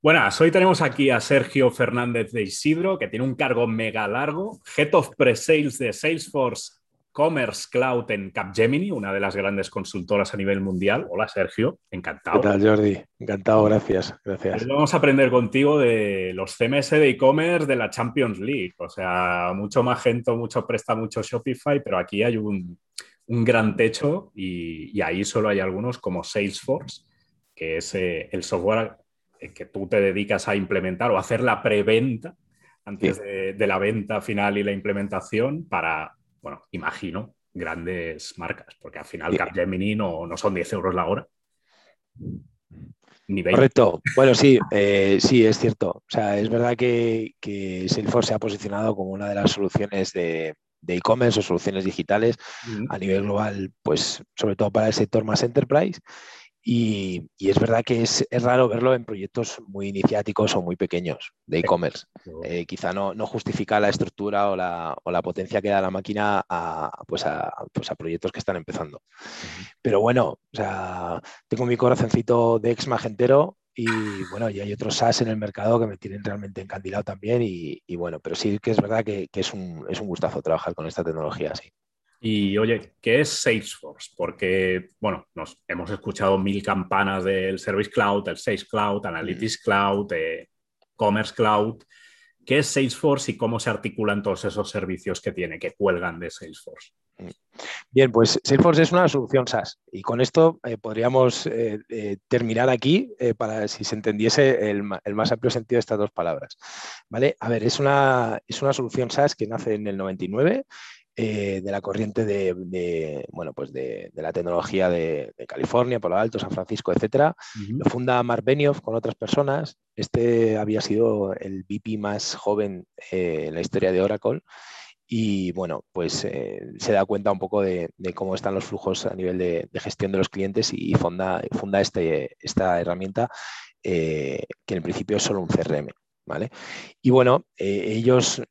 Buenas, hoy tenemos aquí a Sergio Fernández de Isidro, que tiene un cargo mega largo, Head of Pre-Sales de Salesforce Commerce Cloud en Capgemini, una de las grandes consultoras a nivel mundial. Hola Sergio, encantado. ¿Qué tal Jordi? Encantado, gracias. gracias. Hoy vamos a aprender contigo de los CMS de e-commerce de la Champions League. O sea, mucho Magento, mucho Presta, mucho Shopify, pero aquí hay un, un gran techo y, y, ahí solo hay algunos como Salesforce, que es eh, el software que tú te dedicas a implementar o hacer la preventa antes sí. de, de, la venta final y la implementación para, bueno, imagino, grandes marcas, porque al final sí. Capgemini no, no son 10 euros la hora. Ni Correcto. Bueno, sí, eh, sí, es cierto. O sea, es verdad que, que, Salesforce se ha posicionado como una de las soluciones de e-commerce o soluciones digitales uh -huh. a nivel global, pues sobre todo para el sector más enterprise. Y, y, es verdad que es, es, raro verlo en proyectos muy iniciáticos o muy pequeños de e-commerce. Eh, quizá no, no, justifica la estructura o la, o la, potencia que da la máquina a, pues a, pues a proyectos que están empezando. Pero bueno, o sea, tengo mi corazoncito de ex magentero y bueno, y hay otros SaaS en el mercado que me tienen realmente encandilado también. Y, y bueno, pero sí que es verdad que, que, es, un, es un gustazo trabajar con esta tecnología, sí. Y oye, ¿qué es Salesforce? Porque, bueno, nos hemos escuchado mil campanas del Service Cloud, el Sales Cloud, Analytics Cloud, eh, Commerce Cloud. ¿Qué es Salesforce y cómo se articulan todos esos servicios que tiene, que cuelgan de Salesforce? Bien, pues Salesforce es una solución SaaS y con esto eh, podríamos eh, eh, terminar aquí para si se entendiese el, el, más amplio sentido de estas dos palabras. ¿Vale? A ver, es una, es una solución SaaS que nace en el 99 eh, de la corriente de, de bueno, pues de, de la tecnología de, de, California, Palo Alto, San Francisco, etc. Uh -huh. Lo funda Mark Benioff con otras personas. Este había sido el VP más joven eh, en la historia de Oracle. Y bueno, pues eh, se da cuenta un poco de, cómo están los flujos a nivel de, gestión de los clientes y funda, funda este, esta herramienta que en principio es solo un CRM. ¿vale? Y bueno, ellos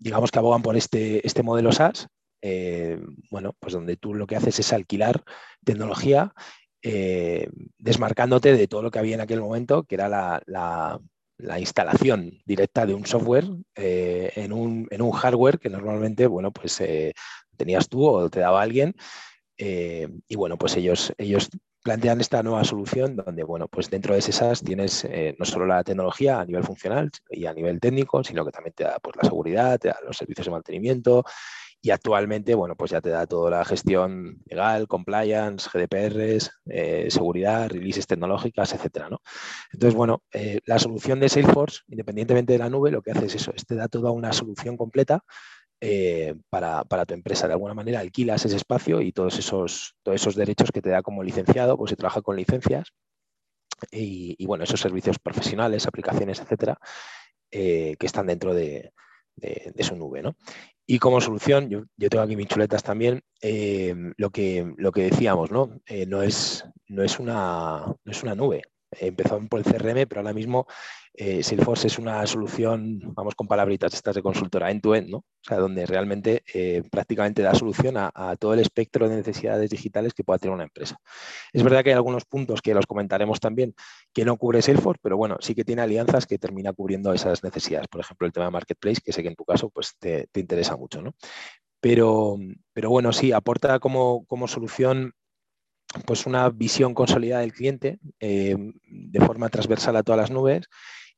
digamos que abogan por este, este modelo SaaS, eh, bueno, pues donde tú lo que haces es alquilar tecnología, eh, desmarcándote de todo lo que había en aquel momento, que era la, la, la instalación directa de un software eh, en, un, en, un, hardware que normalmente, bueno, pues tenías tú o te daba alguien. Y bueno, pues ellos, ellos plantean esta nueva solución donde, bueno, pues dentro de ese SaaS tienes eh, no solo la tecnología a nivel funcional y a nivel técnico, sino que también te da pues, la seguridad, te da los servicios de mantenimiento y actualmente, bueno, pues ya te da toda la gestión legal, compliance, GDPRs, eh, seguridad, releases tecnológicas, etcétera, ¿no? Entonces, bueno, eh, la solución de Salesforce, independientemente de la nube, lo que hace es eso, es te da toda una solución completa eh, para, para, tu empresa. De alguna manera alquilas ese espacio y todos esos, todos esos derechos que te da como licenciado, pues se trabaja con licencias y, y bueno, esos servicios profesionales, aplicaciones, etcétera, eh, que están dentro de, de, su nube. ¿no? Y como solución, yo, yo tengo aquí mis chuletas también, eh, lo, que, lo que decíamos, ¿no? No, es, no, es una, no es una nube. Empezó por el CRM, pero ahora mismo eh, Salesforce es una solución, vamos con palabritas estas de consultora, end-to-end, -end, ¿no? O sea, donde realmente eh, prácticamente da solución a, a, todo el espectro de necesidades digitales que pueda tener una empresa. Es verdad que hay algunos puntos que los comentaremos también que no cubre Salesforce, pero bueno, sí que tiene alianzas que termina cubriendo esas necesidades. Por ejemplo, el tema de Marketplace, que sé que en tu caso pues, te, te interesa mucho, ¿no? Pero, pero bueno, sí, aporta como, como solución pues una visión consolidada del cliente eh, de forma transversal a todas las nubes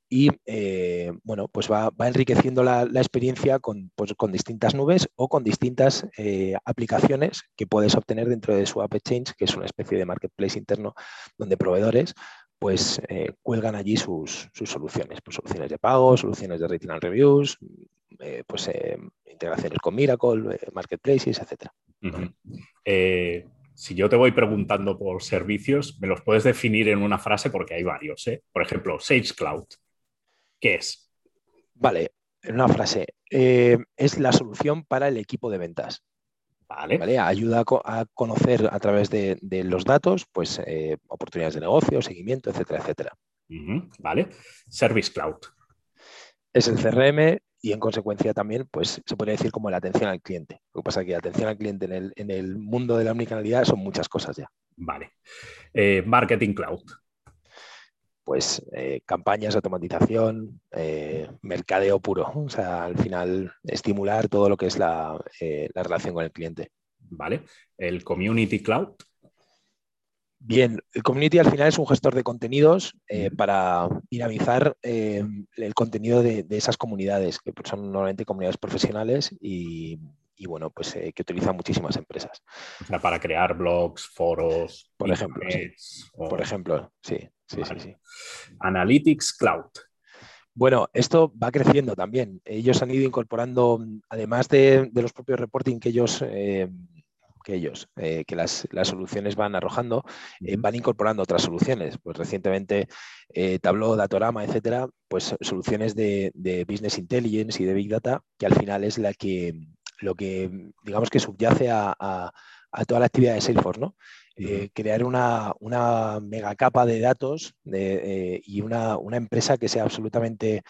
y eh, bueno, pues va, va enriqueciendo la, la experiencia con, pues, con, distintas nubes o con distintas eh, aplicaciones que puedes obtener dentro de su App Exchange, que es una especie de marketplace interno donde proveedores pues cuelgan allí sus, sus, soluciones, pues soluciones de pago, soluciones de rating and reviews, pues integraciones con Miracle, marketplaces, etc. si yo te voy preguntando por servicios, me los puedes definir en una frase porque hay varios. ¿eh? Por ejemplo, Sage Cloud. ¿Qué es? Vale, en una frase. Eh, es la solución para el equipo de ventas. Vale. ¿Vale? Ayuda a, co a, conocer a través de, de los datos pues, eh, oportunidades de negocio, seguimiento, etcétera, etcétera. Uh -huh. Vale. Service Cloud. Es el CRM y en consecuencia también pues, se podría decir como la atención al cliente. Lo que pasa es que la atención al cliente en el, en el mundo de la omnicanalidad son muchas cosas ya. Vale. Eh, marketing Cloud pues campañas de automatización, mercadeo puro, o sea, al final estimular todo lo que es la, la relación con el cliente. Vale, el Community Cloud. Bien, el community al final es un gestor de contenidos eh, para dinamizar eh, el contenido de, esas comunidades, que son normalmente comunidades profesionales y, bueno, pues eh, que utilizan muchísimas empresas. O sea, para crear blogs, foros. Por ejemplo, Por ejemplo, sí, sí, sí, Analytics Cloud. Bueno, esto va creciendo también. Ellos han ido incorporando, además de, de los propios reporting que ellos que ellos, eh, que las, soluciones van arrojando, eh, van incorporando otras soluciones. Pues recientemente eh, Tableau, Datorama, etcétera, pues soluciones de, Business Intelligence y de Big Data, que al final es la que, lo que, digamos que subyace a, toda la actividad de Salesforce, ¿no? crear una, una, mega capa de datos y una, una, empresa que sea absolutamente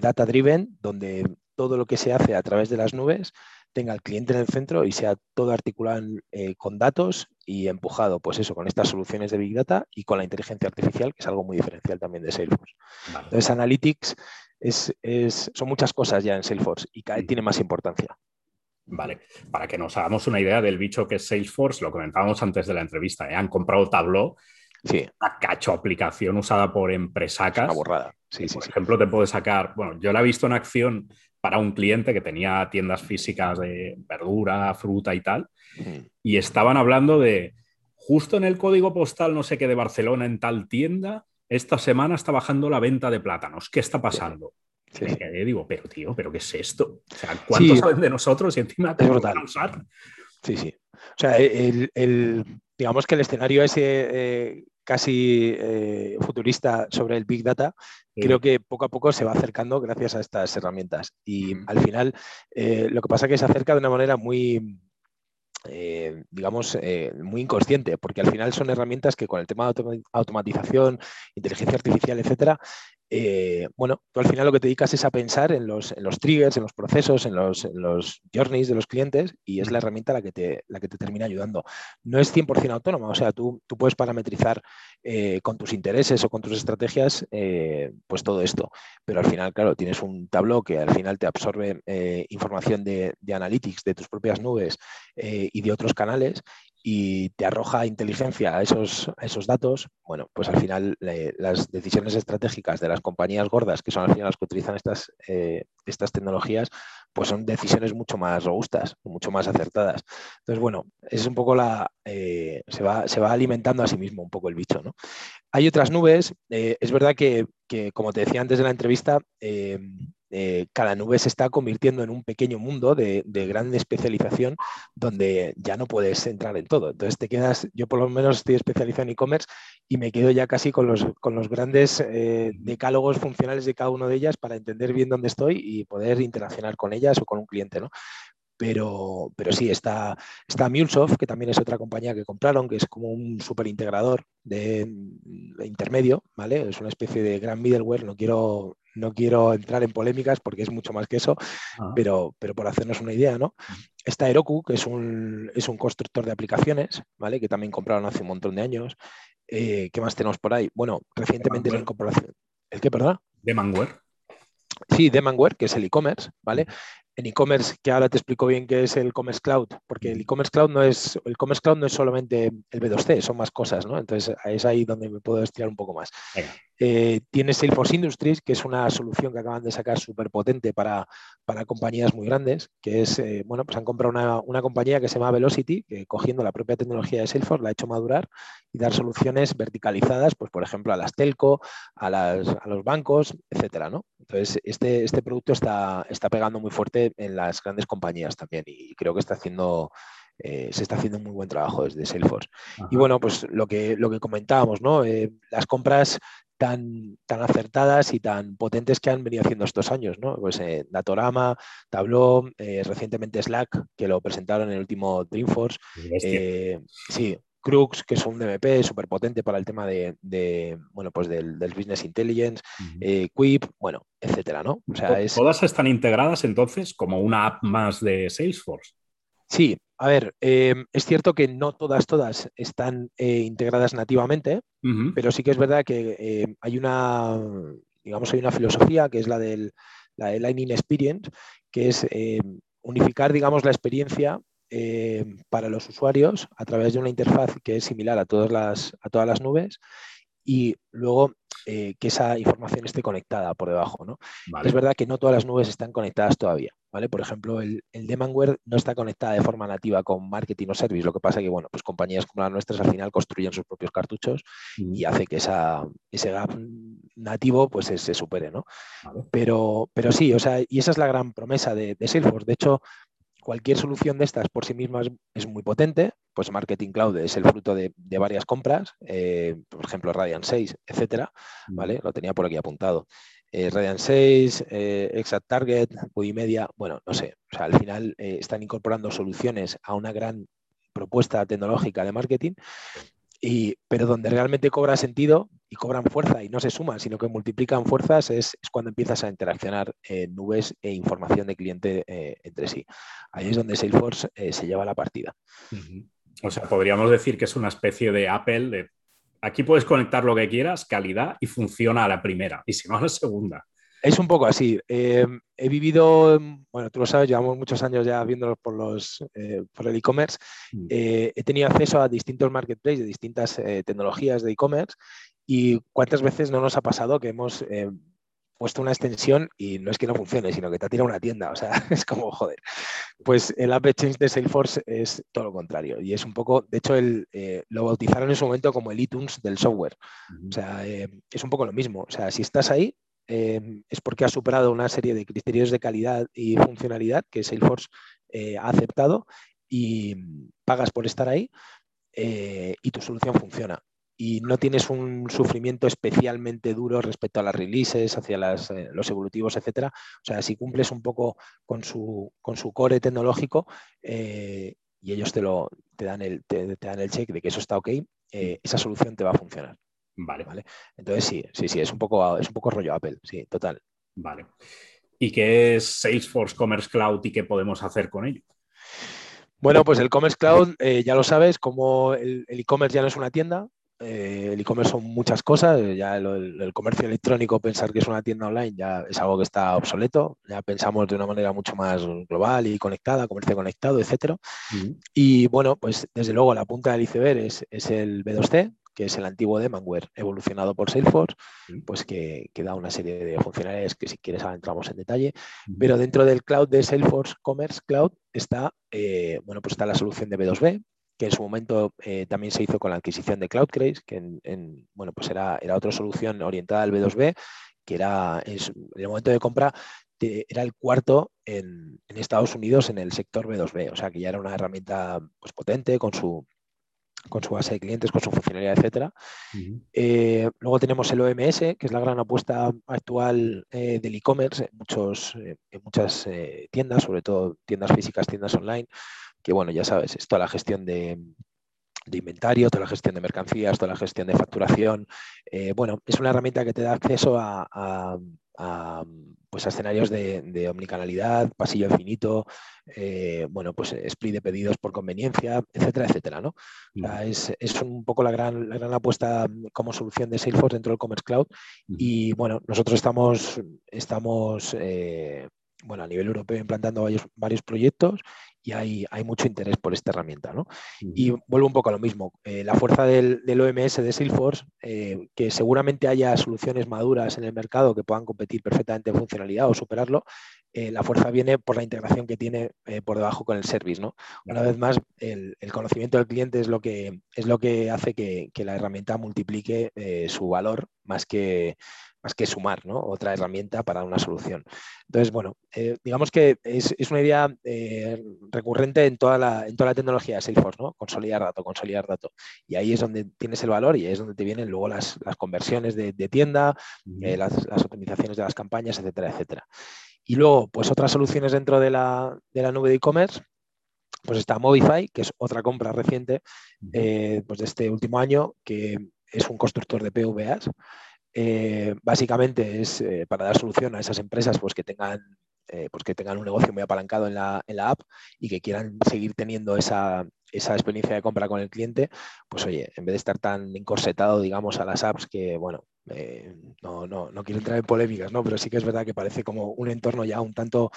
data driven, donde todo lo que se hace a través de las nubes tenga el cliente en el centro y sea todo articulado eh, con datos y empujado, pues eso, con estas soluciones de Big Data y con la inteligencia artificial, que es algo muy diferencial también de Salesforce. Entonces, Analytics es, son muchas cosas ya en Salesforce y cada vez tiene más importancia. Vale, para que nos hagamos una idea del bicho que es Salesforce, lo comentábamos antes de la entrevista, ¿eh? han comprado Tableau, sí. una cacho aplicación usada por empresacas. Una borrada. Sí, por ejemplo, te puede sacar, bueno, yo la he visto en acción para un cliente que tenía tiendas físicas de verdura, fruta y tal, y estaban hablando de justo en el código postal, no sé qué, de Barcelona, en tal tienda, esta semana está bajando la venta de plátanos. ¿Qué está pasando? Sí. Digo, pero tío, ¿pero qué es esto? O sea, ¿cuántos saben de nosotros y encima te van a usar? Sí, sí. O sea, el, digamos que el escenario ese eh, casi eh, futurista sobre el Big Data, creo que poco a poco se va acercando gracias a estas herramientas. Y al final, eh, lo que pasa es que se acerca de una manera muy, eh, digamos, muy inconsciente, porque al final son herramientas que con el tema de automatización, inteligencia artificial, etcétera, eh, bueno, tú al final lo que te dedicas es a pensar en los, triggers, en los procesos, en los, journeys de los clientes y es la herramienta la que te, la que te termina ayudando. No es 100% autónoma, o sea, tú, tú puedes parametrizar eh, con tus intereses o con tus estrategias eh, pues todo esto, pero al final, claro, tienes un tableau que al final te absorbe información de, de, analytics de tus propias nubes y de otros canales y te arroja inteligencia a esos, esos datos, bueno, pues al final las decisiones estratégicas de las compañías gordas, que son al final las que utilizan estas, eh, estas tecnologías, pues son decisiones mucho más robustas, mucho más acertadas. Entonces, bueno, es un poco la... Eh, se, va, se va alimentando a sí mismo un poco el bicho, ¿no? Hay otras nubes, eh, es verdad que, que, como te decía antes de la entrevista, eh, cada nube se está convirtiendo en un pequeño mundo de, gran especialización donde ya no puedes entrar en todo. Entonces te quedas, yo por lo menos estoy especializado en e-commerce y me quedo ya casi con los, con los grandes eh, decálogos funcionales de cada una de ellas para entender bien dónde estoy y poder interaccionar con ellas o con un cliente. ¿no? Pero, pero, sí, está, está MuleSoft, que también es otra compañía que compraron, que es como un super integrador de, de, intermedio, ¿vale? Es una especie de gran middleware, no quiero, no quiero entrar en polémicas porque es mucho más que eso, ah. pero, pero por hacernos una idea, ¿no? Está Heroku, que es un, es un constructor de aplicaciones, ¿vale? Que también compraron hace un montón de años. Eh, ¿Qué más tenemos por ahí? Bueno, recientemente la incorporación. ¿El qué, perdón? Demanware. Sí, Demanware, que es el e-commerce, ¿vale? en e-commerce, que ahora te explico bien qué es el Commerce Cloud, porque el e-commerce cloud no es, el Commerce Cloud no es solamente el B2C, son más cosas, ¿no? Entonces es ahí donde me puedo estirar un poco más. Eh, tienes Salesforce Industries, que es una solución que acaban de sacar súper potente para, para, compañías muy grandes, que es, eh, bueno, pues han comprado una, una, compañía que se llama Velocity, que cogiendo la propia tecnología de Salesforce la ha hecho madurar y dar soluciones verticalizadas, pues por ejemplo a las telco, a, las, a los bancos, etcétera, ¿no? Entonces este, este producto está, está pegando muy fuerte en las grandes compañías también y creo que está haciendo eh, se está haciendo un muy buen trabajo desde Salesforce. Y bueno, pues lo que, lo que comentábamos, ¿no? las compras tan, tan acertadas y tan potentes que han venido haciendo estos años, ¿no? Pues eh, Datorama, Tableau, eh, recientemente Slack, que lo presentaron en el último Dreamforce. Eh, sí, Crux, que es un DMP súper potente para el tema de, bueno, pues del, business intelligence, Quip, bueno, etcétera, ¿no? O sea, Todas están integradas entonces como una app más de Salesforce. Sí, a ver, em, es cierto que no todas, todas están eh, integradas nativamente, pero sí que es verdad que em, hay una, digamos, hay una filosofía que es la del la Lightning Experience, que es em, unificar, digamos, la experiencia para los usuarios a través de una interfaz que es similar a todas las, a todas las nubes y luego eh, que esa información esté conectada por debajo. ¿no? Es verdad que no todas las nubes están conectadas todavía. ¿vale? Por ejemplo, el, el Demandware no está conectada de forma nativa con marketing o service. Lo que pasa es que bueno, pues compañías como las nuestras al final construyen sus propios cartuchos y hace que esa, ese gap nativo pues se, supere. ¿no? Pero, pero sí, o sea, y esa es la gran promesa de, de Salesforce. De hecho, cualquier solución de estas por sí misma es, muy potente, pues Marketing Cloud es el fruto de, varias compras, eh, por ejemplo Radiant 6, etcétera, ¿vale? Lo tenía por aquí apuntado. Eh, Radiant 6, eh, Exact Target, Media, bueno, no sé, o sea, al final eh, están incorporando soluciones a una gran propuesta tecnológica de marketing pero donde realmente cobra sentido y cobran fuerza y no se suman, sino que multiplican fuerzas, es, cuando empiezas a interaccionar nubes e información de cliente eh, entre sí. Ahí es donde Salesforce eh, se lleva la partida. O sea, podríamos decir que es una especie de Apple de aquí puedes conectar lo que quieras, calidad y funciona a la primera, y si no a la segunda. Es un poco así. Em, he vivido, bueno, tú lo sabes, llevamos muchos años ya viéndolos por, los, eh, por el e-commerce. Mm. Eh, he tenido acceso a distintos marketplaces de distintas eh, tecnologías de e-commerce y cuántas veces no nos ha pasado que hemos puesto una extensión y no es que no funcione, sino que te ha tirado una tienda. O sea, es como, joder. Pues el App Exchange de Salesforce es todo lo contrario. Y es un poco, de hecho, el, lo bautizaron en su momento como el iTunes del software. O sea, es un poco lo mismo. O sea, si estás ahí, Em, es porque ha superado una serie de criterios de calidad y funcionalidad que Salesforce eh, ha aceptado y pagas por estar ahí eh, y tu solución funciona. Y no tienes un sufrimiento especialmente duro respecto a las releases, hacia eh, los evolutivos, etc. O sea, si cumples un poco con su, con su core tecnológico y ellos te, lo, te, dan el, te, dan el check de que eso está ok, esa solución te va a funcionar. Vale. ¿Vale? Entonces sí, sí, sí, es un poco, es un poco rollo Apple, sí, total. Vale. ¿Y qué es Salesforce Commerce Cloud y qué podemos hacer con ello? Bueno, pues el Commerce Cloud, eh, ya lo sabes, como el e-commerce ya no es una tienda, eh, el e-commerce son muchas cosas, ya el, comercio electrónico, pensar que es una tienda online ya es algo que está obsoleto, ya pensamos de una manera mucho más global y conectada, comercio conectado, etc. Y bueno, pues desde luego la punta del iceberg es, es el B2C, que es el antiguo Demandware evolucionado por Salesforce, pues que, da una serie de funcionalidades que si quieres ahora entramos en detalle, pero dentro del cloud de Salesforce Commerce Cloud está, eh, bueno, pues está la solución de B2B, que en su momento eh, también se hizo con la adquisición de CloudCraze, que en, bueno, pues era, era otra solución orientada al B2B, que era en, el momento de compra era el cuarto en, en, Estados Unidos en el sector B2B, o sea que ya era una herramienta pues, potente con su, con su base de clientes, con su funcionalidad, etcétera. Eh, luego tenemos el OMS, que es la gran apuesta actual eh, del e-commerce en, muchos, eh, en muchas tiendas, sobre todo tiendas físicas, tiendas online, que bueno, ya sabes, es toda la gestión de, inventario, toda la gestión de mercancías, toda la gestión de facturación. bueno, es una herramienta que te da acceso a, pues a escenarios de, omnicanalidad, pasillo infinito, eh, bueno, pues split de pedidos por conveniencia, etcétera, etcétera, ¿no? es, un poco la gran, gran apuesta como solución de Salesforce dentro del Commerce Cloud. Y bueno, nosotros estamos, estamos eh, bueno, a nivel europeo implantando varios, varios proyectos y hay, hay, mucho interés por esta herramienta. ¿no? Y vuelvo un poco a lo mismo. Eh, la fuerza del, del, OMS de Salesforce, eh, que seguramente haya soluciones maduras en el mercado que puedan competir perfectamente en funcionalidad o superarlo, eh, la fuerza viene por la integración que tiene por debajo con el service. ¿no? Una vez más, el, el, conocimiento del cliente es lo que, es lo que hace que, que la herramienta multiplique su valor más que, más que sumar otra herramienta para una solución. Entonces, bueno, eh, digamos que es, una idea eh, recurrente en toda, la, en toda la tecnología de Salesforce, ¿no? consolidar datos, consolidar datos. Y ahí es donde tienes el valor y ahí es donde te vienen luego las, conversiones de, tienda, eh, las, optimizaciones de las campañas, etcétera, etcétera. Y luego, pues otras soluciones dentro de la, nube de e-commerce, pues está Movify, que es otra compra reciente pues de este último año, que es un constructor de PVAs. Eh, básicamente es eh, para dar solución a esas empresas pues, que tengan pues que tengan un negocio muy apalancado en la, en la app y que quieran seguir teniendo esa, esa experiencia de compra con el cliente, pues oye, en vez de estar tan encorsetado, digamos, a las apps que, bueno, eh, no, no, no, quiero entrar en polémicas, ¿no? Pero sí que es verdad que parece como un entorno ya un tanto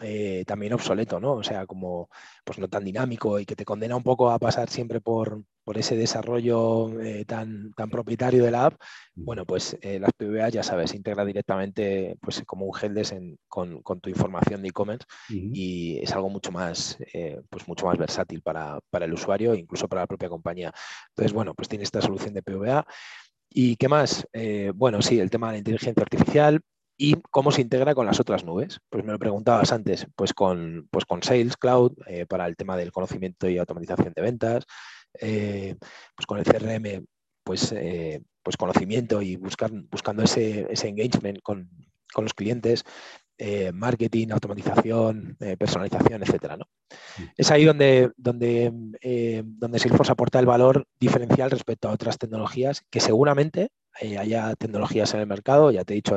eh, también obsoleto, ¿no? O sea, como pues no tan dinámico y que te condena un poco a pasar siempre por, por ese desarrollo eh, tan, tan propietario de la app. Bueno, pues las PVA, ya sabes, integra directamente pues, como un helpdesk con, con, tu información de e-commerce y es algo mucho más, pues mucho más versátil para, para, el usuario e incluso para la propia compañía. Entonces, bueno, pues tiene esta solución de PVA. ¿Y qué más? Eh, bueno, sí, el tema de la inteligencia artificial y cómo se integra con las otras nubes. Pues me lo preguntabas antes, pues con, pues con Sales Cloud eh, para el tema del conocimiento y automatización de ventas, eh, pues con el CRM, pues, pues conocimiento y buscando ese, ese engagement con, con los clientes, eh, marketing, automatización, eh, personalización, etcétera. ¿no? Es ahí donde, donde, eh, donde Salesforce aporta el valor diferencial respecto a otras tecnologías, que seguramente haya tecnologías en el mercado, ya te he dicho,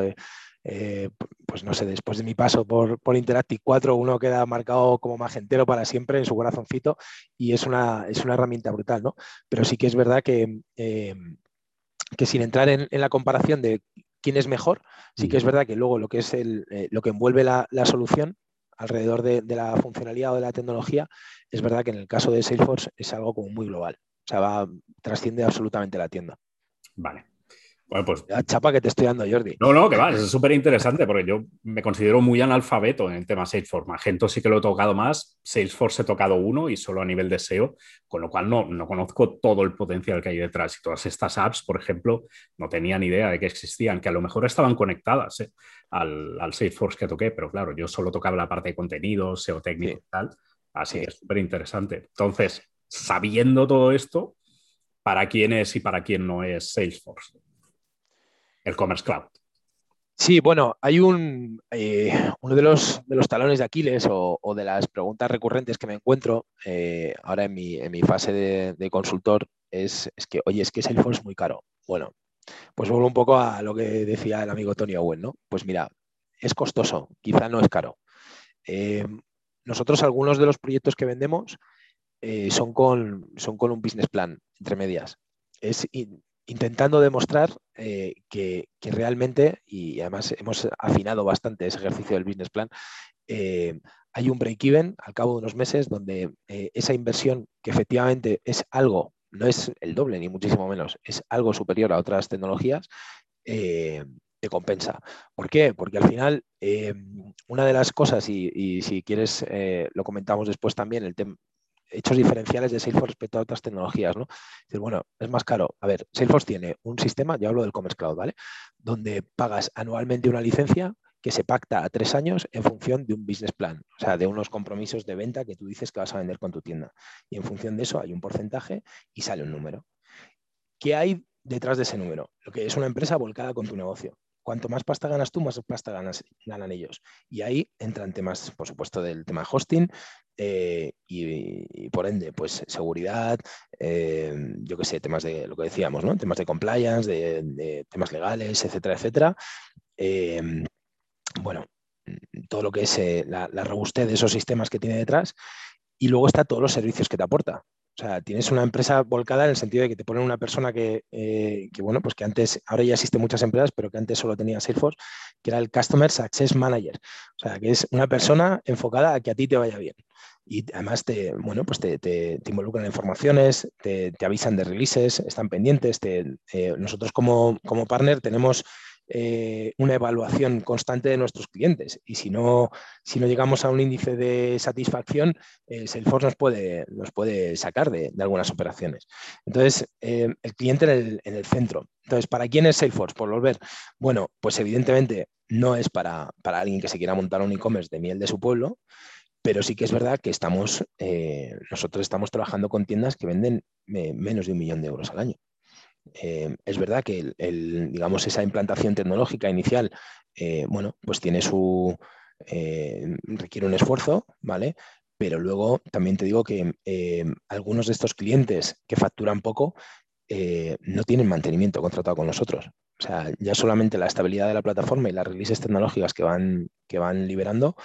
pues no sé, después de mi paso por, por Interactive 4, uno queda marcado como magentero para siempre en su corazoncito y es una, es una herramienta brutal, ¿no? Pero sí que es verdad que que sin entrar en, la comparación de quién es mejor. Sí que es verdad que luego lo que es el, eh, lo que envuelve la, solución alrededor de, la funcionalidad o de la tecnología, es verdad que en el caso de Salesforce es algo como muy global. O sea, va, trasciende absolutamente la tienda. Vale. Bueno, pues. La chapa que te estoy dando, Jordi. No, no, que va, es súper interesante porque yo me considero muy analfabeto en el tema Salesforce. Magento sí que lo he tocado más, Salesforce he tocado uno y solo a nivel de SEO, con lo cual no, no conozco todo el potencial que hay detrás. Y todas estas apps, por ejemplo, no tenía ni idea de que existían, que a lo mejor estaban conectadas ¿eh? al, al, Salesforce que toqué, pero claro, yo solo tocaba la parte de contenidos, SEO técnico y tal. Así que es súper interesante. Entonces, sabiendo todo esto, ¿para quién es y para quién no es Salesforce? El Commerce Cloud. Sí, bueno, hay un, eh, uno de los, de los, talones de Aquiles o, de las preguntas recurrentes que me encuentro eh, ahora en mi, en mi fase de, consultor es, que, oye, es que Salesforce es muy caro. Bueno, pues vuelvo un poco a lo que decía el amigo Tony Owen, ¿no? Pues mira, es costoso, quizá no es caro. Eh, nosotros algunos de los proyectos que vendemos son, con, son con un business plan, entre medias. Es, intentando demostrar eh, que, realmente, y además hemos afinado bastante ese ejercicio del business plan, eh, hay un break-even al cabo de unos meses donde eh, esa inversión, que efectivamente es algo, no es el doble ni muchísimo menos, es algo superior a otras tecnologías, te compensa. ¿Por qué? Porque al final, una de las cosas, y, y si quieres, lo comentamos después también, el tema hechos diferenciales de Salesforce respecto a otras tecnologías, ¿no? bueno, es más caro. A ver, Salesforce tiene un sistema, ya hablo del Commerce Cloud, ¿vale? Donde pagas anualmente una licencia que se pacta a tres años en función de un business plan, o sea, de unos compromisos de venta que tú dices que vas a vender con tu tienda. Y en función de eso hay un porcentaje y sale un número. ¿Qué hay detrás de ese número? Lo que es una empresa volcada con tu negocio cuanto más pasta ganas tú, más pasta ganan ellos. Y ahí entran temas, por supuesto, del tema hosting eh, y, por ende, pues seguridad, eh, yo qué sé, temas de lo que decíamos, ¿no? Temas de compliance, de, temas legales, etcétera, etcétera. Eh, bueno, todo lo que es la, la robustez de esos sistemas que tiene detrás. Y luego está todos los servicios que te aporta. O sea, tienes una empresa volcada en el sentido de que te ponen una persona que, eh, bueno, pues que antes, ahora ya existen muchas empresas, pero que antes solo tenía Salesforce, que era el Customer Success Manager. O sea, que es una persona enfocada a que a ti te vaya bien. Y además te, bueno, pues te, te, involucran en informaciones, te, avisan de releases, están pendientes. Eh, nosotros como, como partner tenemos eh, una evaluación constante de nuestros clientes. Y si no, si no llegamos a un índice de satisfacción, eh, Salesforce nos puede, nos puede sacar de, algunas operaciones. Entonces, eh, el cliente en el, en el, centro. Entonces, ¿para quién es Salesforce? Por volver. Bueno, pues evidentemente no es para, para alguien que se quiera montar un e-commerce de miel de su pueblo, pero sí que es verdad que estamos, nosotros estamos trabajando con tiendas que venden menos de un millón de euros al año. Eh, es verdad que el, digamos, esa implantación tecnológica inicial, eh, bueno, pues tiene su, eh, requiere un esfuerzo, ¿vale? Pero luego también te digo que algunos de estos clientes que facturan poco no tienen mantenimiento contratado con nosotros. O sea, ya solamente la estabilidad de la plataforma y las releases tecnológicas que van, que van liberando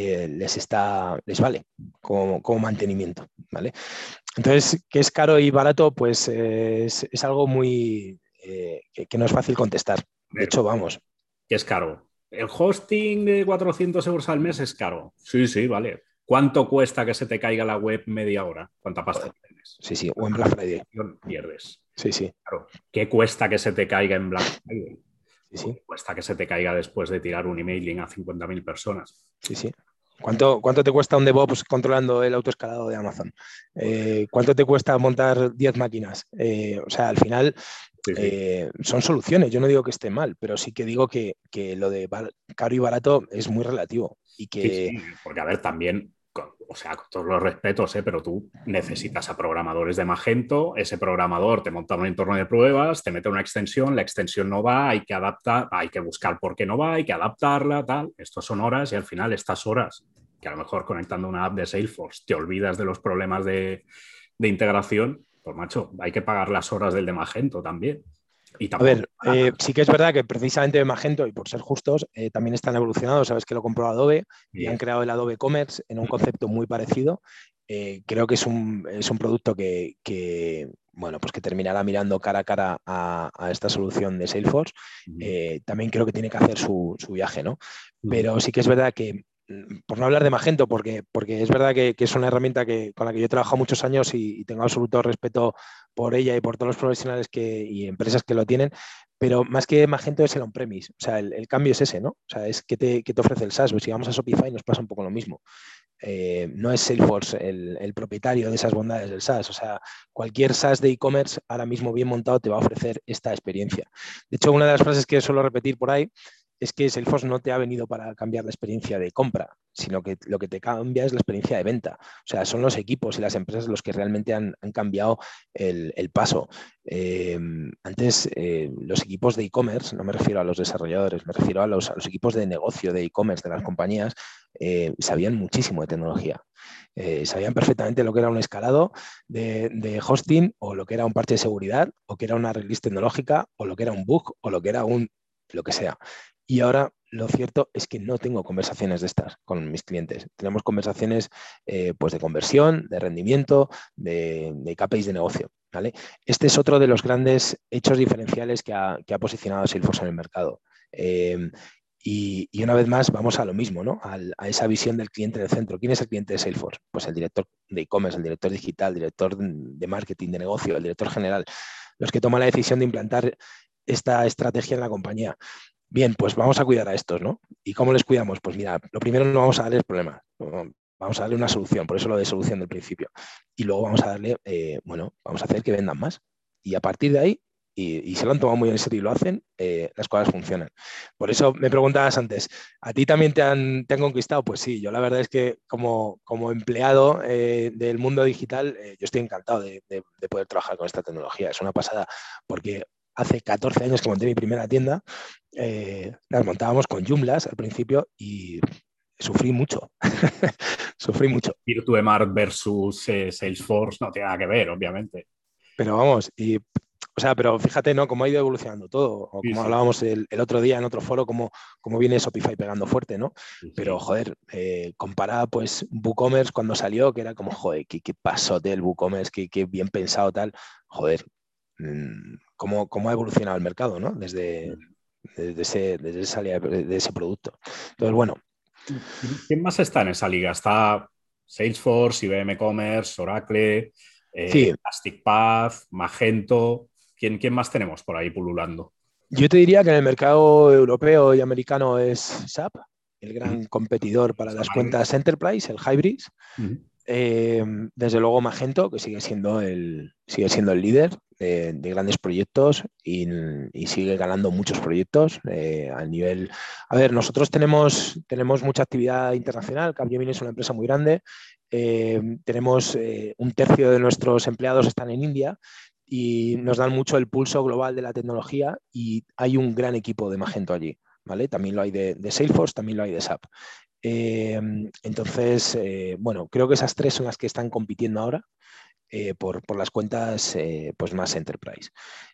eh, les, está, les vale como, mantenimiento. ¿vale? Entonces, ¿qué es caro y barato? Pues es, algo muy eh, que, no es fácil contestar. De hecho, vamos. ¿Qué es caro? ¿El hosting de 400 euros al mes es caro? Sí, sí, vale. ¿Cuánto cuesta que se te caiga la web media hora? ¿Cuánta pasta tienes? Sí, sí, o en Black Friday. Pierdes. Sí, sí. Claro. ¿Qué cuesta que se te caiga en Black Friday? Sí, sí. Cuesta que se te caiga después de tirar un emailing a 50.000 personas. Sí, sí. ¿Cuánto, ¿Cuánto, te cuesta un DevOps controlando el autoescalado de Amazon? Eh, ¿Cuánto te cuesta montar 10 máquinas? Eh, o sea, al final eh, son soluciones. Yo no digo que esté mal, pero sí que digo que, lo de caro y barato es muy relativo. Y que... Sí, porque, a ver, también o sea, con todos los respetos, ¿eh? pero tú necesitas a programadores de Magento, ese programador te monta un entorno de pruebas, te mete una extensión, la extensión no va, hay que adaptar, hay que buscar por qué no va, hay que adaptarla, tal. Estos son horas y al final estas horas, que a lo mejor conectando una app de Salesforce te olvidas de los problemas de, de integración, pues macho, hay que pagar las horas del de Magento también a ver, eh, sí que es verdad que precisamente Magento, y por ser justos, eh, también están evolucionados. Sabes que lo compró Adobe y han creado el Adobe Commerce en un concepto muy parecido. Eh, creo que es un, producto que, bueno, pues que terminará mirando cara a cara a, esta solución de Salesforce. también creo que tiene que hacer su, su viaje, ¿no? Pero sí que es verdad que por no hablar de Magento, porque, porque es verdad que, es una herramienta que, con la que yo he trabajado muchos años y, tengo absoluto respeto por ella y por todos los profesionales que, y empresas que lo tienen, pero más que Magento es el on-premise, o sea, el, cambio es ese, ¿no? O sea, es que te, te ofrece el SaaS, pues si vamos a Shopify nos pasa un poco lo mismo. Eh, no es Salesforce el, el, propietario de esas bondades del SaaS, o sea, cualquier SaaS de e-commerce ahora mismo bien montado te va a ofrecer esta experiencia. De hecho, una de las frases que suelo repetir por ahí es que Salesforce no te ha venido para cambiar la experiencia de compra, sino que lo que te cambia es la experiencia de venta. O sea, son los equipos y las empresas los que realmente han, cambiado el, paso. Eh, antes, eh, los equipos de e-commerce, no me refiero a los desarrolladores, me refiero a los, equipos de negocio de e-commerce de las compañías, eh, sabían muchísimo de tecnología. sabían perfectamente lo que era un escalado de, de, hosting o lo que era un parche de seguridad o que era una release tecnológica o lo que era un bug o lo que era un lo que sea. Y ahora lo cierto es que no tengo conversaciones de estas con mis clientes. Tenemos conversaciones eh, pues de conversión, de rendimiento, de, de KPIs de negocio. Este es otro de los grandes hechos diferenciales que ha, posicionado Salesforce en el mercado. Em, y, una vez más vamos a lo mismo, ¿no? a, esa visión del cliente en el centro. ¿Quién es el cliente de Salesforce? Pues el director de e-commerce, el director digital, el director de marketing, de negocio, el director general, los que toman la decisión de implantar esta estrategia en la compañía. Bien, pues vamos a cuidar a estos, ¿no? ¿Y cómo les cuidamos? Pues mira, lo primero no vamos a darles problemas, vamos a darle una solución, por eso lo de solución del principio. Y luego vamos a darle, eh, bueno, vamos a hacer que vendan más. Y a partir de ahí, y, se lo han tomado muy en serio y lo hacen, eh, las cosas funcionan. Por eso me preguntabas antes, ¿a ti también te han, conquistado? Pues sí, yo la verdad es que como, como empleado eh, del mundo digital, yo estoy encantado de poder trabajar con esta tecnología. Es una pasada, porque hace 14 años que monté mi primera tienda, eh, las montábamos con Joomla al principio y sufrí mucho. sufrí mucho. Virtuemart versus eh, Salesforce no tiene nada que ver, obviamente. Pero vamos, y, o sea, pero fíjate, ¿no? Cómo ha ido evolucionando todo. O como hablábamos el, otro día en otro foro, cómo, cómo viene Shopify pegando fuerte, ¿no? pero, joder, eh, comparada pues WooCommerce cuando salió, que era como, joder, qué, qué pasote el WooCommerce, qué, qué bien pensado tal. Joder, mm, cómo, ha evolucionado el mercado, ¿no? Desde, ese, de ese producto. Entonces, bueno. ¿Quién más está en esa liga? Está Salesforce, IBM Commerce, Oracle, eh, Path, Magento. ¿Quién, ¿Quién más tenemos por ahí pululando? Yo te diría que en el mercado europeo y americano es SAP, el gran competidor para las cuentas Enterprise, el Hybrid. Eh, desde luego Magento, que sigue siendo el, sigue siendo el líder de, grandes proyectos y, sigue ganando muchos proyectos eh, al nivel... A ver, nosotros tenemos, tenemos mucha actividad internacional, Capgemini es una empresa muy grande, eh, tenemos un tercio de nuestros empleados están en India y nos dan mucho el pulso global de la tecnología y hay un gran equipo de Magento allí. ¿Vale? También lo hay de, Salesforce, también lo hay de SAP. Em, entonces, eh, bueno, creo que esas tres son las que están compitiendo ahora. por, las cuentas pues más enterprise.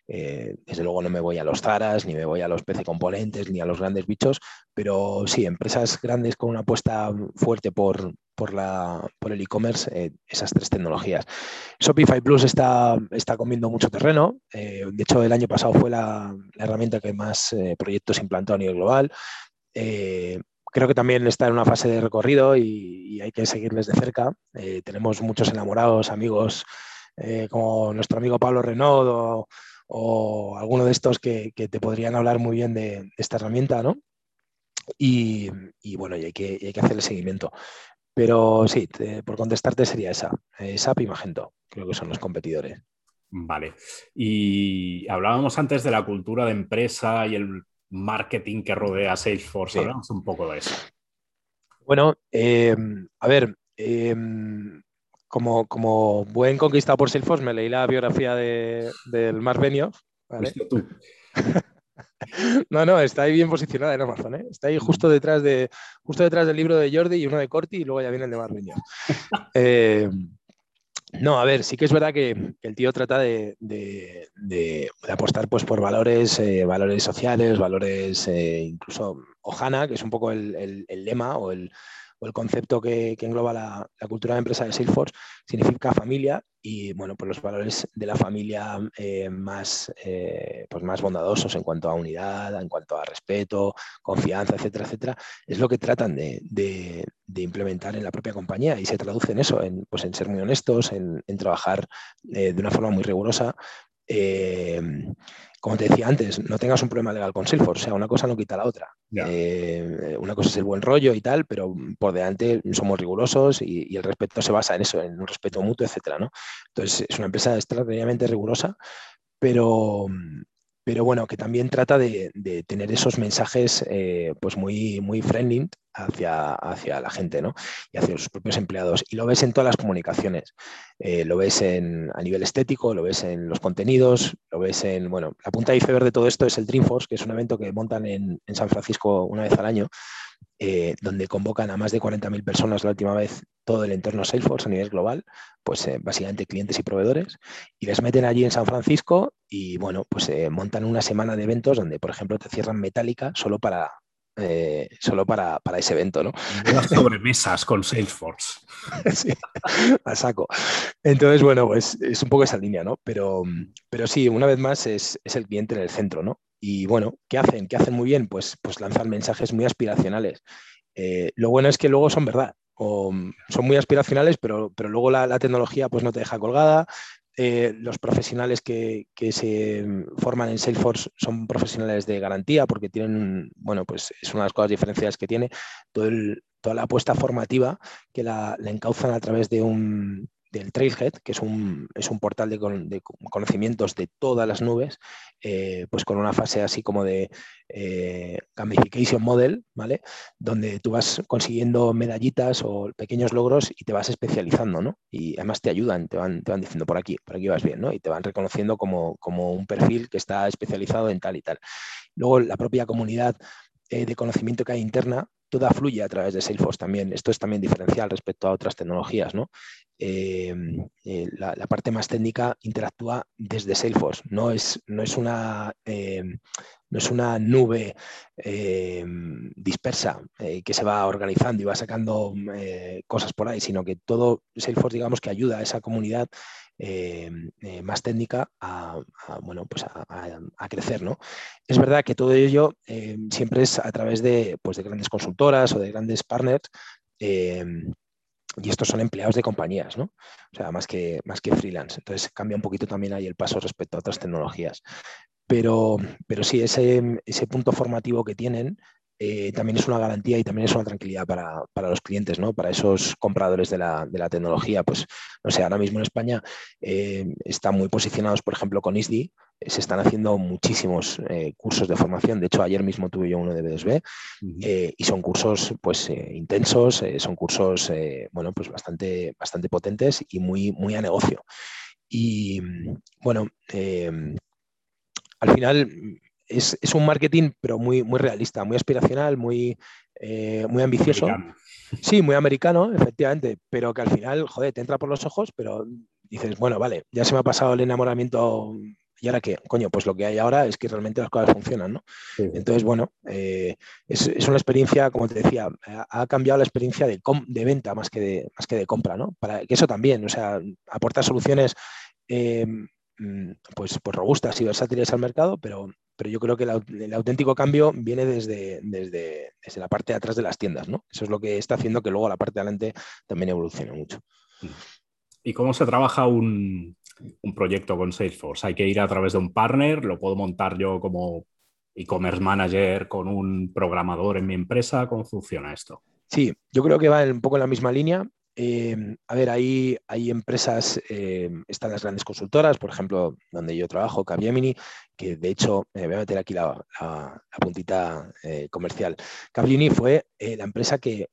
desde luego no me voy a los Zaras, ni me voy a los PC componentes, ni a los grandes bichos, pero sí, empresas grandes con una apuesta fuerte por, por, la, por el e-commerce, esas tres tecnologías. Shopify Plus está, está comiendo mucho terreno. de hecho, el año pasado fue la herramienta que más proyectos implantó a nivel global creo que también está en una fase de recorrido y, hay que seguirles de cerca. Eh, tenemos muchos enamorados, amigos eh, como nuestro amigo Pablo Renaud o, alguno de estos que, te podrían hablar muy bien de, esta herramienta, ¿no? Y, bueno, y hay, que, que hacer el seguimiento. Pero sí, por contestarte sería esa, eh, SAP y Magento, creo que son los competidores. Vale. Y hablábamos antes de la cultura de empresa y el marketing que rodea Salesforce. Hablamos un poco de eso. Bueno, em, a ver, em, como, como, buen conquistado por Salesforce, me leí la biografía de, del Mark Benioff. no, no, está ahí bien posicionada en Amazon, ¿eh? Está ahí justo detrás, de, justo detrás del libro de Jordi y uno de Corti y luego ya viene el de. Em, no, a ver, sí que es verdad que, el tío trata de, apostar pues, por valores, eh, valores sociales, valores eh, incluso Ojana, que es un poco el lema o el, o el concepto que, engloba la, cultura de empresa de Salesforce significa familia y bueno, pues los valores de la familia eh, más, eh, pues más bondadosos en cuanto a unidad, en cuanto a respeto, confianza, etcétera, etcétera, es lo que tratan de, implementar en la propia compañía y se traduce en eso, en, pues en ser muy honestos, en, trabajar eh, de una forma muy rigurosa como te decía antes, no tengas un problema legal con Salesforce, o sea, una cosa no quita la otra. Eh, una cosa es el buen rollo y tal, pero por delante somos rigurosos y, el respeto se basa en eso, en un respeto mutuo, etcétera, ¿no? Entonces, es una empresa extraordinariamente rigurosa, pero, pero bueno, que también trata de, tener esos mensajes eh, pues muy, muy friendly hacia, hacia la gente ¿no? y hacia sus propios empleados. Y lo ves en todas las comunicaciones. Eh, lo ves en, a nivel estético, lo ves en los contenidos, lo ves en, bueno, la punta de iceberg de todo esto es el Dreamforce, que es un evento que montan en, en San Francisco una vez al año, eh, donde convocan a más de 40.000 personas la última vez todo el entorno Salesforce a nivel global, pues eh, básicamente clientes y proveedores, y les meten allí en San Francisco y bueno, pues eh, montan una semana de eventos donde, por ejemplo, te cierran Metallica solo para, solo para, ese evento, ¿no? Las sobremesas con Salesforce. sí, a saco. Entonces, bueno, pues es un poco esa línea, ¿no? Pero, pero sí, una vez más es, es el cliente en el centro, ¿no? Y bueno, ¿qué hacen? ¿Qué hacen muy bien? Pues, pues lanzan mensajes muy aspiracionales. Eh, lo bueno es que luego son verdad, o mm, son muy aspiracionales, pero, pero luego la, tecnología pues no te deja colgada. Eh, los profesionales que, se forman en Salesforce son profesionales de garantía porque tienen, bueno, pues es una de las cosas diferenciales que tiene todo toda la apuesta formativa que la, la encauzan a través de un, del Trailhead, que es un, es un portal de, conocimientos de todas las nubes, eh, pues con una fase así como de eh, gamification model, ¿vale? Donde tú vas consiguiendo medallitas o pequeños logros y te vas especializando, ¿no? Y además te ayudan, te van, te van diciendo por aquí, por aquí vas bien, ¿no? Y te van reconociendo como, como un perfil que está especializado en tal y tal. Luego la propia comunidad eh, de conocimiento que hay interna toda fluye a través de Salesforce también. Esto es también diferencial respecto a otras tecnologías, ¿no? Em, eh, la, parte más técnica interactúa desde Salesforce, no es, no es, una, no es una nube dispersa eh, que se va organizando y va sacando eh, cosas por ahí, sino que todo Salesforce, digamos, que ayuda a esa comunidad más técnica a, bueno, pues a, crecer. ¿no? Es verdad que todo ello siempre es a través de, pues de grandes consultoras o de grandes partners y estos son empleados de compañías, ¿no? O sea, más que, más que freelance. Entonces cambia un poquito también ahí el paso respecto a otras tecnologías. Pero, pero sí, ese, ese punto formativo que tienen eh, también es una garantía y también es una tranquilidad para, los clientes, ¿no? Para esos compradores de la, tecnología. Pues, no sé, ahora mismo en España eh, están muy posicionados, por ejemplo, con ISDI. Eh, se están haciendo muchísimos cursos de formación. De hecho, ayer mismo tuve yo uno de BSB y son cursos, pues, intensos, son cursos, bueno, pues bastante, bastante potentes y muy, muy a negocio. Y, bueno, al final es, un marketing, pero muy, muy realista, muy aspiracional, muy, eh, muy ambicioso. Sí, muy americano, efectivamente, pero que al final, joder, te entra por los ojos, pero dices, bueno, vale, ya se me ha pasado el enamoramiento y ahora qué, coño, pues lo que hay ahora es que realmente las cosas funcionan, ¿no? Entonces, bueno, eh, es, una experiencia, como te decía, ha cambiado la experiencia de, de venta más que de, más que de compra, ¿no? Para que eso también, o sea, aporta soluciones eh, mm, pues, pues robustas y versátiles al mercado, pero, pero yo creo que el, auténtico cambio viene desde, desde, desde, la parte de atrás de las tiendas, ¿no? Eso es lo que está haciendo que luego la parte de adelante también evolucione mucho. ¿Y cómo se trabaja un, un proyecto con Salesforce. Hay que ir a través de un partner, lo puedo montar yo como e-commerce manager con un programador en mi empresa. ¿Cómo funciona esto? Sí, yo creo que va un poco en la misma línea. Em, a ver, hay, hay empresas, em, están las grandes consultoras, por ejemplo, donde yo trabajo, Capgemini, que de hecho, me voy a meter aquí la, puntita eh, comercial. Capgemini fue eh, la empresa que,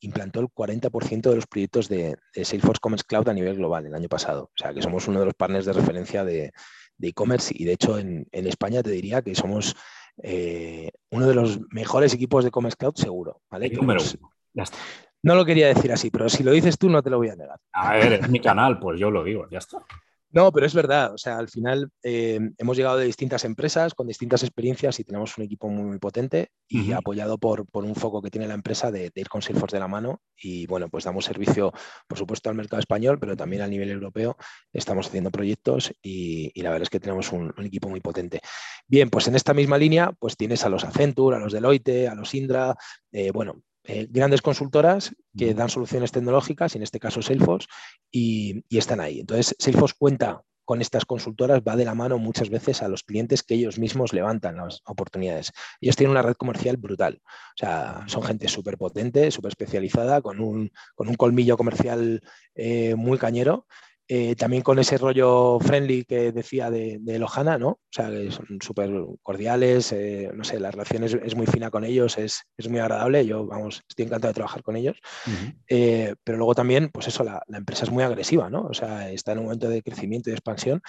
implantó el 40% de los proyectos de, Salesforce Commerce Cloud a nivel global el año pasado. O sea, que somos uno de los partners de referencia de e-commerce y de hecho en, España te diría que somos eh, uno de los mejores equipos de Commerce Cloud seguro. ¿vale? número uno. Ya está. No lo quería decir así, pero si lo dices tú no te lo voy a negar. A ver, es mi canal, pues yo lo digo, ya está. No, pero es verdad. O sea, al final eh, hemos llegado de distintas empresas con distintas experiencias y tenemos un equipo muy, muy potente y apoyado por, un foco que tiene la empresa de, ir con Salesforce de la mano. Y bueno, pues damos servicio, por supuesto, al mercado español, pero también a nivel europeo. Estamos haciendo proyectos y, la verdad es que tenemos un, equipo muy potente. Bien, pues en esta misma línea, pues tienes a los Accenture, a los Deloitte, a los Indra, eh, bueno, eh, grandes consultoras que dan soluciones tecnológicas, en este caso Salesforce, y, están ahí. Entonces, Salesforce cuenta con estas consultoras, va de la mano muchas veces a los clientes que ellos mismos levantan las oportunidades. Ellos tienen una red comercial brutal. O sea, son gente súper potente, súper especializada, con un, con un colmillo comercial eh, muy cañero eh, también con ese rollo friendly que decía de, de Lohana, ¿no? O sea, que son súper cordiales, eh, no sé, la relación es, muy fina con ellos, es, muy agradable, yo, vamos, estoy encantado de trabajar con ellos, eh, pero luego también, pues eso, la, la, empresa es muy agresiva, ¿no? O sea, está en un momento de crecimiento y de expansión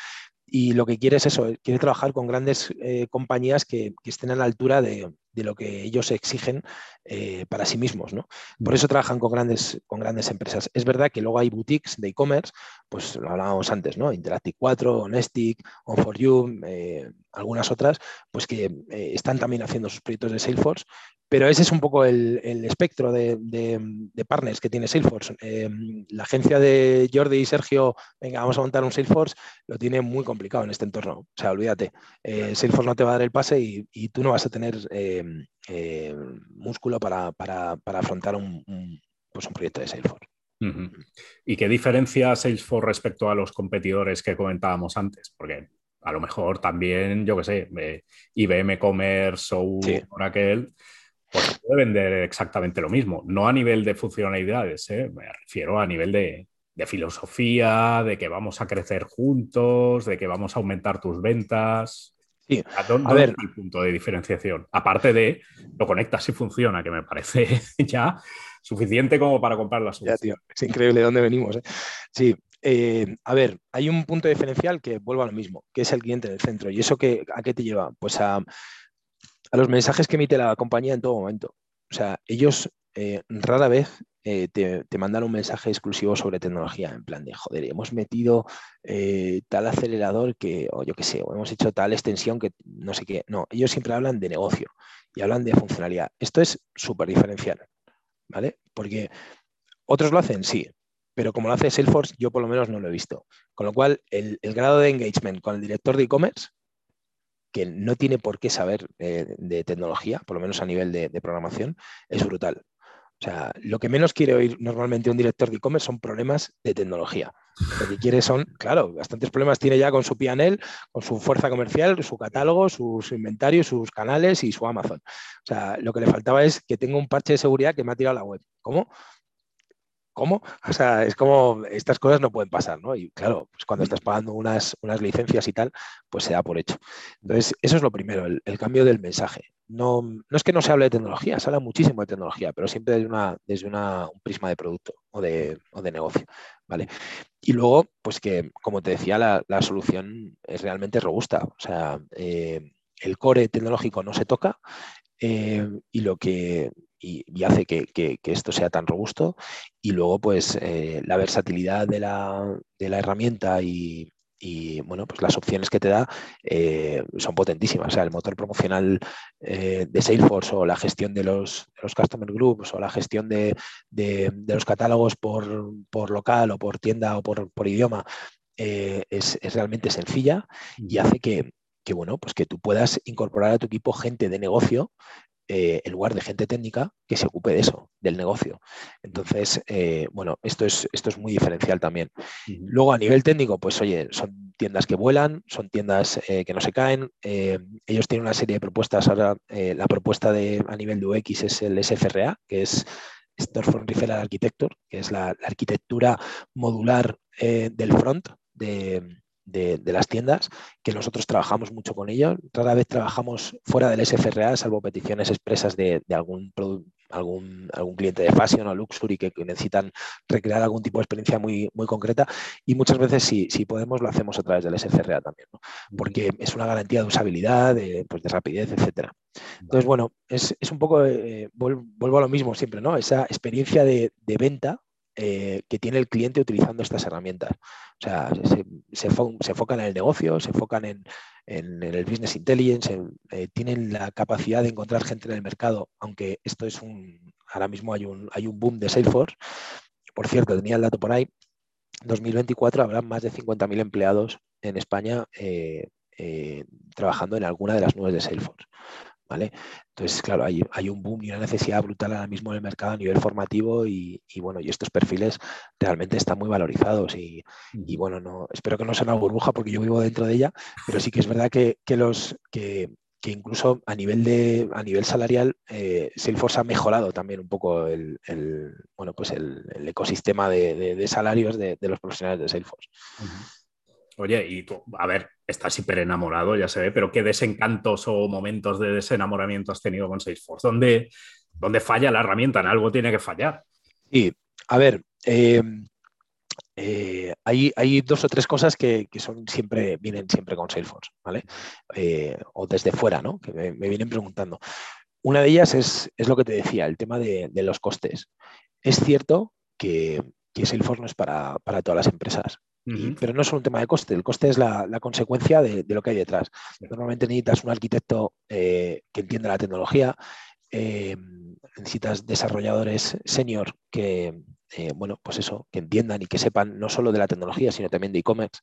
y lo que quiere es eso, quiere trabajar con grandes compañías que, estén a la altura de, lo que ellos exigen eh, para sí mismos. ¿no? Por eso trabajan con grandes, con grandes empresas. Es verdad que luego hay boutiques de e-commerce, pues lo hablábamos antes, ¿no? Interactive 4, Honestic, On4U, eh, algunas otras, pues que están también haciendo sus proyectos de Salesforce pero ese es un poco el, espectro de, partners que tiene Salesforce. Eh, la agencia de Jordi y Sergio, venga, vamos a montar un Salesforce, lo tiene muy complicado en este entorno. O sea, olvídate, eh, Salesforce no te va a dar el pase y, tú no vas a tener eh, músculo para, afrontar pues un, proyecto de Salesforce. ¿Y qué diferencia Salesforce respecto a los competidores que comentábamos antes? Porque a lo mejor también, yo qué sé, IBM Commerce o Oracle pues puede vender exactamente lo mismo, no a nivel de funcionalidades, ¿eh? me refiero a nivel de, filosofía, de que vamos a crecer juntos, de que vamos a aumentar tus ventas. Sí. ¿A, ver, el punto de diferenciación? Aparte de lo conectas y funciona, que me parece ya suficiente como para comprar la solución. es increíble de dónde venimos. ¿eh? Sí, eh, a ver, hay un punto diferencial que vuelvo a lo mismo, que es el cliente del centro. ¿Y eso que, a qué te lleva? Pues a los mensajes que emite la compañía en todo momento. O sea, ellos eh, rara vez eh, te, mandan un mensaje exclusivo sobre tecnología, en plan de, joder, hemos metido tal acelerador que, o yo qué sé, o hemos hecho tal extensión que no sé qué. No, ellos siempre hablan de negocio y hablan de funcionalidad. Esto es súper diferencial, ¿vale? Porque otros lo hacen, sí, pero como lo hace Salesforce, yo por lo menos no lo he visto. Con lo cual, el grado de engagement con el director de e-commerce que no tiene por qué saber eh, de tecnología, por lo menos a nivel de, programación, es brutal. O sea, lo que menos quiere oír normalmente un director de e-commerce son problemas de tecnología. Lo que quiere son, claro, bastantes problemas tiene ya con su PNL, con su fuerza comercial, su catálogo, sus inventarios, sus canales y su Amazon. O sea, lo que le faltaba es que tenga un parche de seguridad que me ha tirado la web. ¿Cómo? ¿Cómo? O sea, es como estas cosas no pueden pasar, ¿no? Y claro, pues cuando estás pagando unas, unas licencias y tal, pues se da por hecho. Entonces, eso es lo primero, el, cambio del mensaje. No, no, es que no se hable de tecnología, se habla muchísimo de tecnología, pero siempre desde, una, desde una, un prisma de producto o de, o de, negocio, ¿vale? Y luego, pues que, como te decía, la, la solución es realmente robusta. O sea, eh, el core tecnológico no se toca, y lo que y, hace que, esto sea tan robusto. Y luego, pues, la versatilidad de la, de la herramienta y, y bueno, pues las opciones que te da eh, son potentísimas. O sea, el motor promocional eh, de Salesforce o la gestión de los, los customer groups o la gestión de, los catálogos por, local o por tienda o por, idioma eh, es, realmente sencilla y hace que, que, bueno, pues que tú puedas incorporar a tu equipo gente de negocio eh, en lugar de gente técnica que se ocupe de eso, del negocio. Entonces, eh, bueno, esto es, esto es muy diferencial también. Luego, a nivel técnico, pues oye, son tiendas que vuelan, son tiendas eh, que no se caen. ellos tienen una serie de propuestas. Ahora, la propuesta de, a nivel de UX es el SFRA, que es Storefront Referral Architecture, que es la arquitectura modular del front de, de, las tiendas, que nosotros trabajamos mucho con ellos. Rara vez trabajamos fuera del SFRA, salvo peticiones expresas de, algún, algún, algún cliente de fashion o luxury que, necesitan recrear algún tipo de experiencia muy, muy concreta. Y muchas veces, si, si podemos, lo hacemos a través del SFRA también, porque es una garantía de usabilidad, de, pues, de rapidez, etcétera. Entonces, bueno, es, un poco, eh, vuelvo a lo mismo siempre, ¿no? Esa experiencia de, de venta eh, que tiene el cliente utilizando estas herramientas. O sea, se, enfocan en el negocio, se enfocan en, el business intelligence, eh, tienen la capacidad de encontrar gente en el mercado, aunque esto es un, ahora mismo hay un, hay un boom de Salesforce. Por cierto, tenía el dato por ahí, 2024 habrá más de 50.000 empleados en España eh, trabajando en alguna de las nubes de Salesforce. Entonces, claro, hay, un boom y una necesidad brutal ahora mismo en el mercado a nivel formativo y, bueno, y estos perfiles realmente están muy valorizados y, bueno, no, espero que no sea una burbuja porque yo vivo dentro de ella, pero sí que es verdad que, los que, incluso a nivel de a nivel salarial eh, Salesforce ha mejorado también un poco el, bueno pues el, ecosistema de, salarios de, los profesionales de Salesforce. Oye, y tú, a ver, estás hiper enamorado, ya se ve, pero ¿qué desencantos o momentos de desenamoramiento has tenido con Salesforce? ¿Dónde, dónde falla la herramienta? En algo tiene que fallar. Sí, a ver, em, eh, hay, dos o tres cosas que, son siempre, vienen siempre con Salesforce, ¿vale? Eh, o desde fuera, ¿no? Que me, vienen preguntando. Una de ellas es, lo que te decía, el tema de, los costes. Es cierto que, que Salesforce no es para, para todas las empresas pero no es un tema de coste, el coste es la, consecuencia de, lo que hay detrás. Normalmente necesitas un arquitecto eh, que entienda la tecnología, eh, necesitas desarrolladores senior que, eh, bueno, pues eso, que entiendan y que sepan no solo de la tecnología, sino también de e-commerce.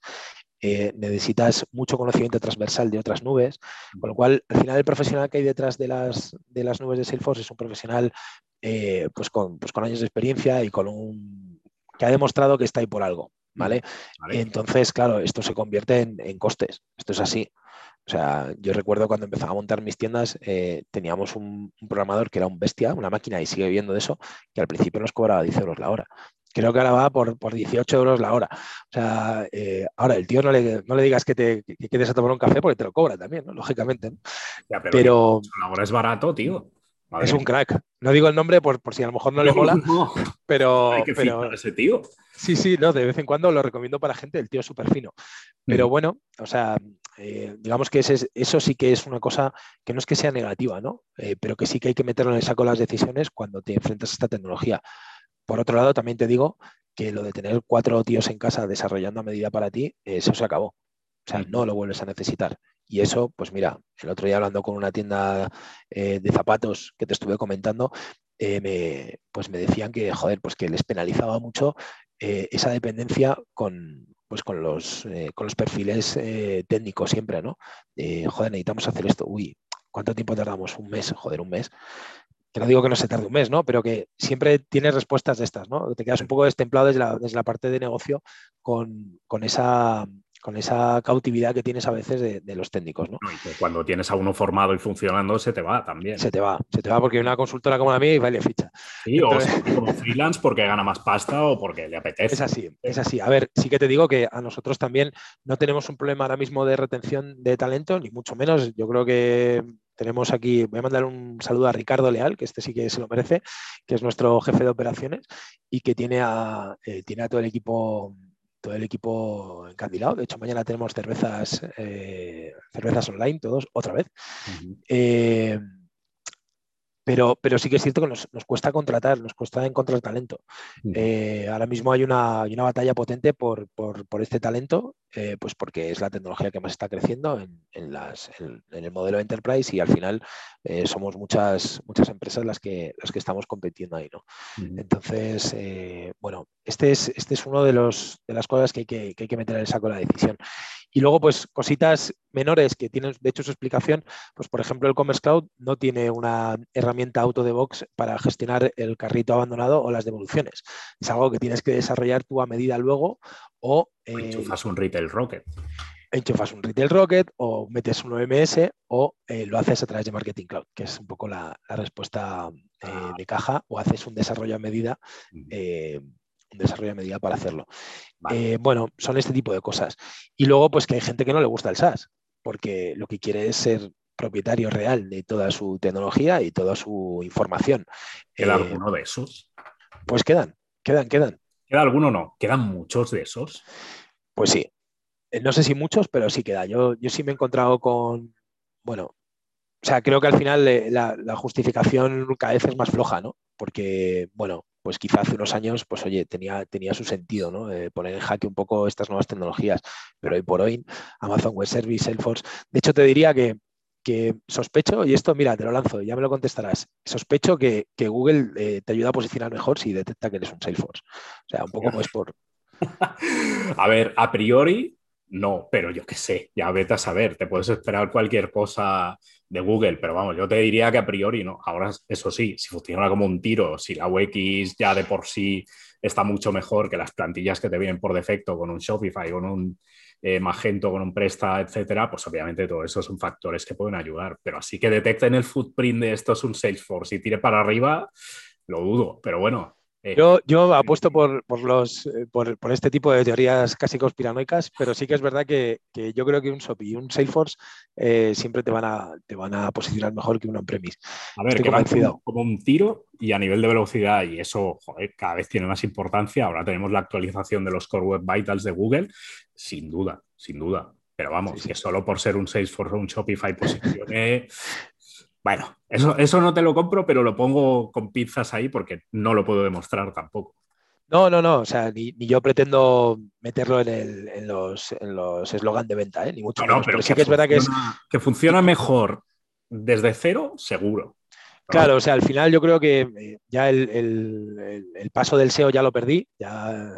necesitas mucho conocimiento transversal de otras nubes, con lo cual al final el profesional que hay detrás de las, de las nubes de Salesforce es un profesional pues, con, pues con años de experiencia y con un que ha demostrado que está ahí por algo. ¿Vale? Entonces, claro, esto se convierte en, costes, esto es así. O sea, yo recuerdo cuando empezaba a montar mis tiendas, eh, teníamos un, programador que era un bestia, una máquina, y sigue viviendo de eso, que al principio nos cobraba 10 euros la hora. Creo que ahora va por, por 18 euros la hora. O sea, eh, ahora el tío no le, no le digas que te quedes a tomar un café porque te lo cobra también, Lógicamente. pero, la hora es barato, tío. Es un crack. No digo el nombre por, si a lo mejor no, le mola, pero... Hay que pero ese tío. Sí, sí, no, de vez en cuando lo recomiendo para gente, el tío es súper fino. Pero bueno, o sea, eh, digamos que eso sí que es una cosa que no es que sea negativa, ¿no? Eh, pero que sí que hay que meterlo en el saco las decisiones cuando te enfrentas a esta tecnología. Por otro lado, también te digo que lo de tener cuatro tíos en casa desarrollando a medida para ti, eso se acabó. O sea, no lo vuelves a necesitar. Y eso, pues mira, el otro día hablando con una tienda eh, de zapatos que te estuve comentando, eh, me, pues me decían que, joder, pues que les penalizaba mucho eh, esa dependencia con, pues con, los, con los perfiles técnicos siempre, ¿no? joder, necesitamos hacer esto. Uy, ¿cuánto tiempo tardamos? Un mes, joder, un mes. Que no digo que no se tarde un mes, ¿no? Pero que siempre tienes respuestas de estas, ¿no? Te quedas un poco destemplado desde la, desde la parte de negocio con, con esa con esa cautividad que tienes a veces de, los técnicos. ¿no? cuando tienes a uno formado y funcionando, se te va también. Se te va, se te va porque una consultora como la mía y vale ficha. Sí, o como freelance porque gana más pasta o porque le apetece. Es así, es así. A ver, sí que te digo que a nosotros también no tenemos un problema ahora mismo de retención de talento, ni mucho menos. Yo creo que tenemos aquí, voy a mandar un saludo a Ricardo Leal, que este sí que se lo merece, que es nuestro jefe de operaciones y que tiene a, eh, tiene a todo el equipo todo el equipo encandilado. De hecho, mañana tenemos cervezas, eh, cervezas online, todos, otra vez. Eh, Pero, pero sí que es cierto que nos, cuesta contratar, nos cuesta encontrar talento. Mm. Eh, ahora mismo hay una, una batalla potente por, este talento, eh, pues porque es la tecnología que más está creciendo en, las, en, el modelo Enterprise y al final eh, somos muchas, muchas empresas las que, las que estamos compitiendo ahí. ¿no? Entonces, bueno, este es, este es uno de, los, de las cosas que hay que, que hay que meter en el saco de la decisión. Y luego, pues cositas menores que tienen, de hecho, su explicación, pues por ejemplo, el Commerce Cloud no tiene una herramienta auto de box para gestionar el carrito abandonado o las devoluciones. Es algo que tienes que desarrollar tú a medida luego o... Eh, enchufas un Retail Rocket. Enchufas un Retail Rocket o metes un OMS o eh, lo haces a través de Marketing Cloud, que es un poco la, respuesta eh, ah. de caja, o haces un desarrollo a medida un desarrollo a medida para hacerlo. Eh, bueno, son este tipo de cosas. Y luego, pues que hay gente que no le gusta el SaaS, porque lo que quiere es ser propietario real de toda su tecnología y toda su información. ¿Queda eh, alguno de esos? Pues quedan, quedan, quedan. ¿Queda alguno no? ¿Quedan muchos de esos? Pues sí. Eh, no sé si muchos, pero sí queda. Yo, yo sí me he encontrado con, bueno, o sea, creo que al final la, la, justificación cada vez es más floja, ¿no? Porque, bueno, pues quizá hace unos años, pues oye, tenía, tenía su sentido, ¿no? Eh, poner en jaque un poco estas nuevas tecnologías, pero hoy por hoy, Amazon Web Service, Salesforce, de hecho te diría que, sospecho, y esto mira, te lo lanzo, ya me lo contestarás, sospecho que, Google eh, te ayuda a posicionar mejor si detecta que eres un Salesforce. O sea, un poco pues por... a ver, a priori, no, pero yo qué sé, ya vete a saber, te puedes esperar cualquier cosa de Google, pero vamos, yo te diría que a priori no. Ahora, eso sí, si funciona como un tiro, si la UX ya de por sí está mucho mejor que las plantillas que te vienen por defecto con un Shopify, con un eh, Magento, con un Presta, etcétera, pues obviamente todo eso son factores que pueden ayudar. Pero así que detecten el footprint de esto es un Salesforce y tire para arriba, lo dudo. Pero bueno, eh, yo, yo apuesto por, los, eh, por, este tipo de teorías casi conspiranoicas, pero sí que es verdad que, yo creo que un SOP y un Salesforce eh, siempre te van, a, te van a posicionar mejor que un on-premise. A ver, que como, como un tiro y a nivel de velocidad, y eso cada vez tiene más importancia. Ahora tenemos la actualización de los Core Web Vitals de Google, sin duda, sin duda. Pero vamos, que solo por ser un Salesforce o un Shopify posicione bueno, eso, eso no te lo compro, pero lo pongo con pizzas ahí porque no lo puedo demostrar tampoco. No, no, no, o sea, ni, yo pretendo meterlo en, el, en los eslogan de venta, ¿eh? ni mucho menos. pero, sí que es verdad que es... Que funciona mejor desde cero, seguro. Claro, o sea, al final yo creo que eh, ya el, paso del SEO ya lo perdí, ya,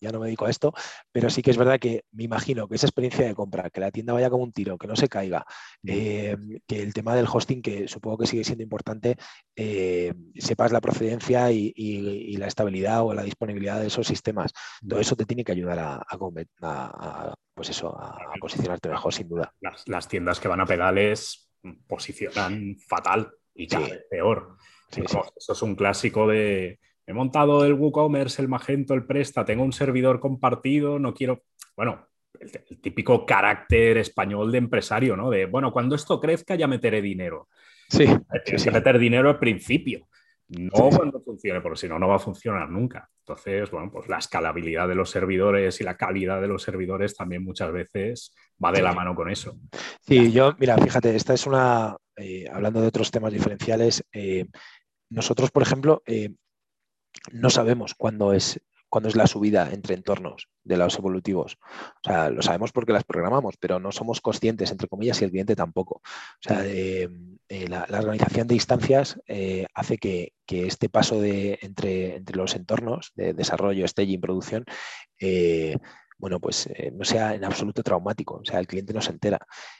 ya, no me dedico a esto, pero sí que es verdad que me imagino que esa experiencia de compra, que la tienda vaya como un tiro, que no se caiga, eh, que el tema del hosting, que supongo que sigue siendo importante, eh, sepas la procedencia y, la estabilidad o la disponibilidad de esos sistemas. Todo eso te tiene que ayudar a, pues eso, a posicionarte mejor, sin duda. Las, las tiendas que van a pedales posicionan fatal y cada vez peor. Eso es un clásico de he montado el WooCommerce, el Magento, el Presta, tengo un servidor compartido, no quiero. Bueno, el, típico carácter español de empresario, ¿no? De bueno, cuando esto crezca ya meteré dinero. Sí. Tienes que meter dinero al principio. No cuando funcione, porque si no, no va a funcionar nunca. Entonces, bueno, pues la escalabilidad de los servidores y la calidad de los servidores también muchas veces va de la mano con eso. Sí, yo, mira, fíjate, esta es una, eh, hablando de otros temas diferenciales, eh, nosotros, por ejemplo, eh, no sabemos cuándo es, cuándo es la subida entre entornos de los evolutivos. O sea, lo sabemos porque las programamos, pero no somos conscientes, entre comillas, y el cliente tampoco. O sea, la, organización de instancias hace que, este paso de, entre, entre, los entornos de desarrollo, staging, producción, bueno, pues eh, no sea en absoluto traumático, o sea, el cliente no se entera.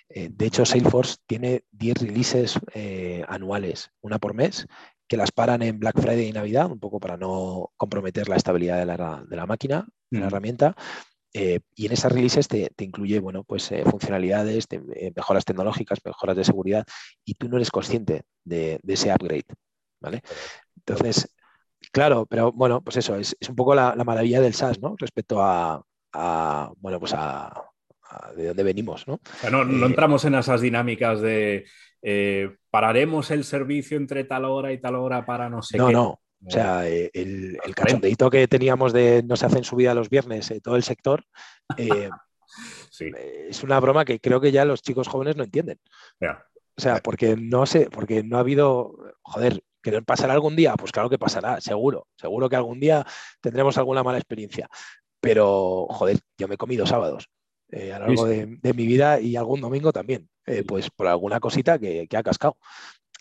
Eh, de hecho, Salesforce tiene 10 releases eh, anuales, una por mes, que las paran en Black Friday y Navidad, un poco para no comprometer la estabilidad de la, máquina, de la mm. herramienta. y en esas releases te, incluye bueno, pues, funcionalidades, mejoras tecnológicas, mejoras de seguridad, y tú no eres consciente de, ese upgrade. ¿vale? Entonces, claro, pero bueno, pues eso, es, un poco la, la, maravilla del SaaS, ¿no? Respecto a, bueno, pues a, de dónde venimos, ¿no? no, eh, entramos en esas dinámicas de eh, pararemos el servicio entre tal hora y tal hora para no sé no, qué. No, o sea, eh, el, el cachondeito que teníamos de no se hacen subida los viernes todo el sector, es una broma que creo que ya los chicos jóvenes no entienden. O sea, porque no sé, porque no ha habido, joder, ¿que pasará algún día? Pues claro que pasará, seguro. Seguro que algún día tendremos alguna mala experiencia. Pero, joder, yo me he comido sábados eh, a lo largo de, mi vida y algún domingo también, eh, pues por alguna cosita que, ha cascado.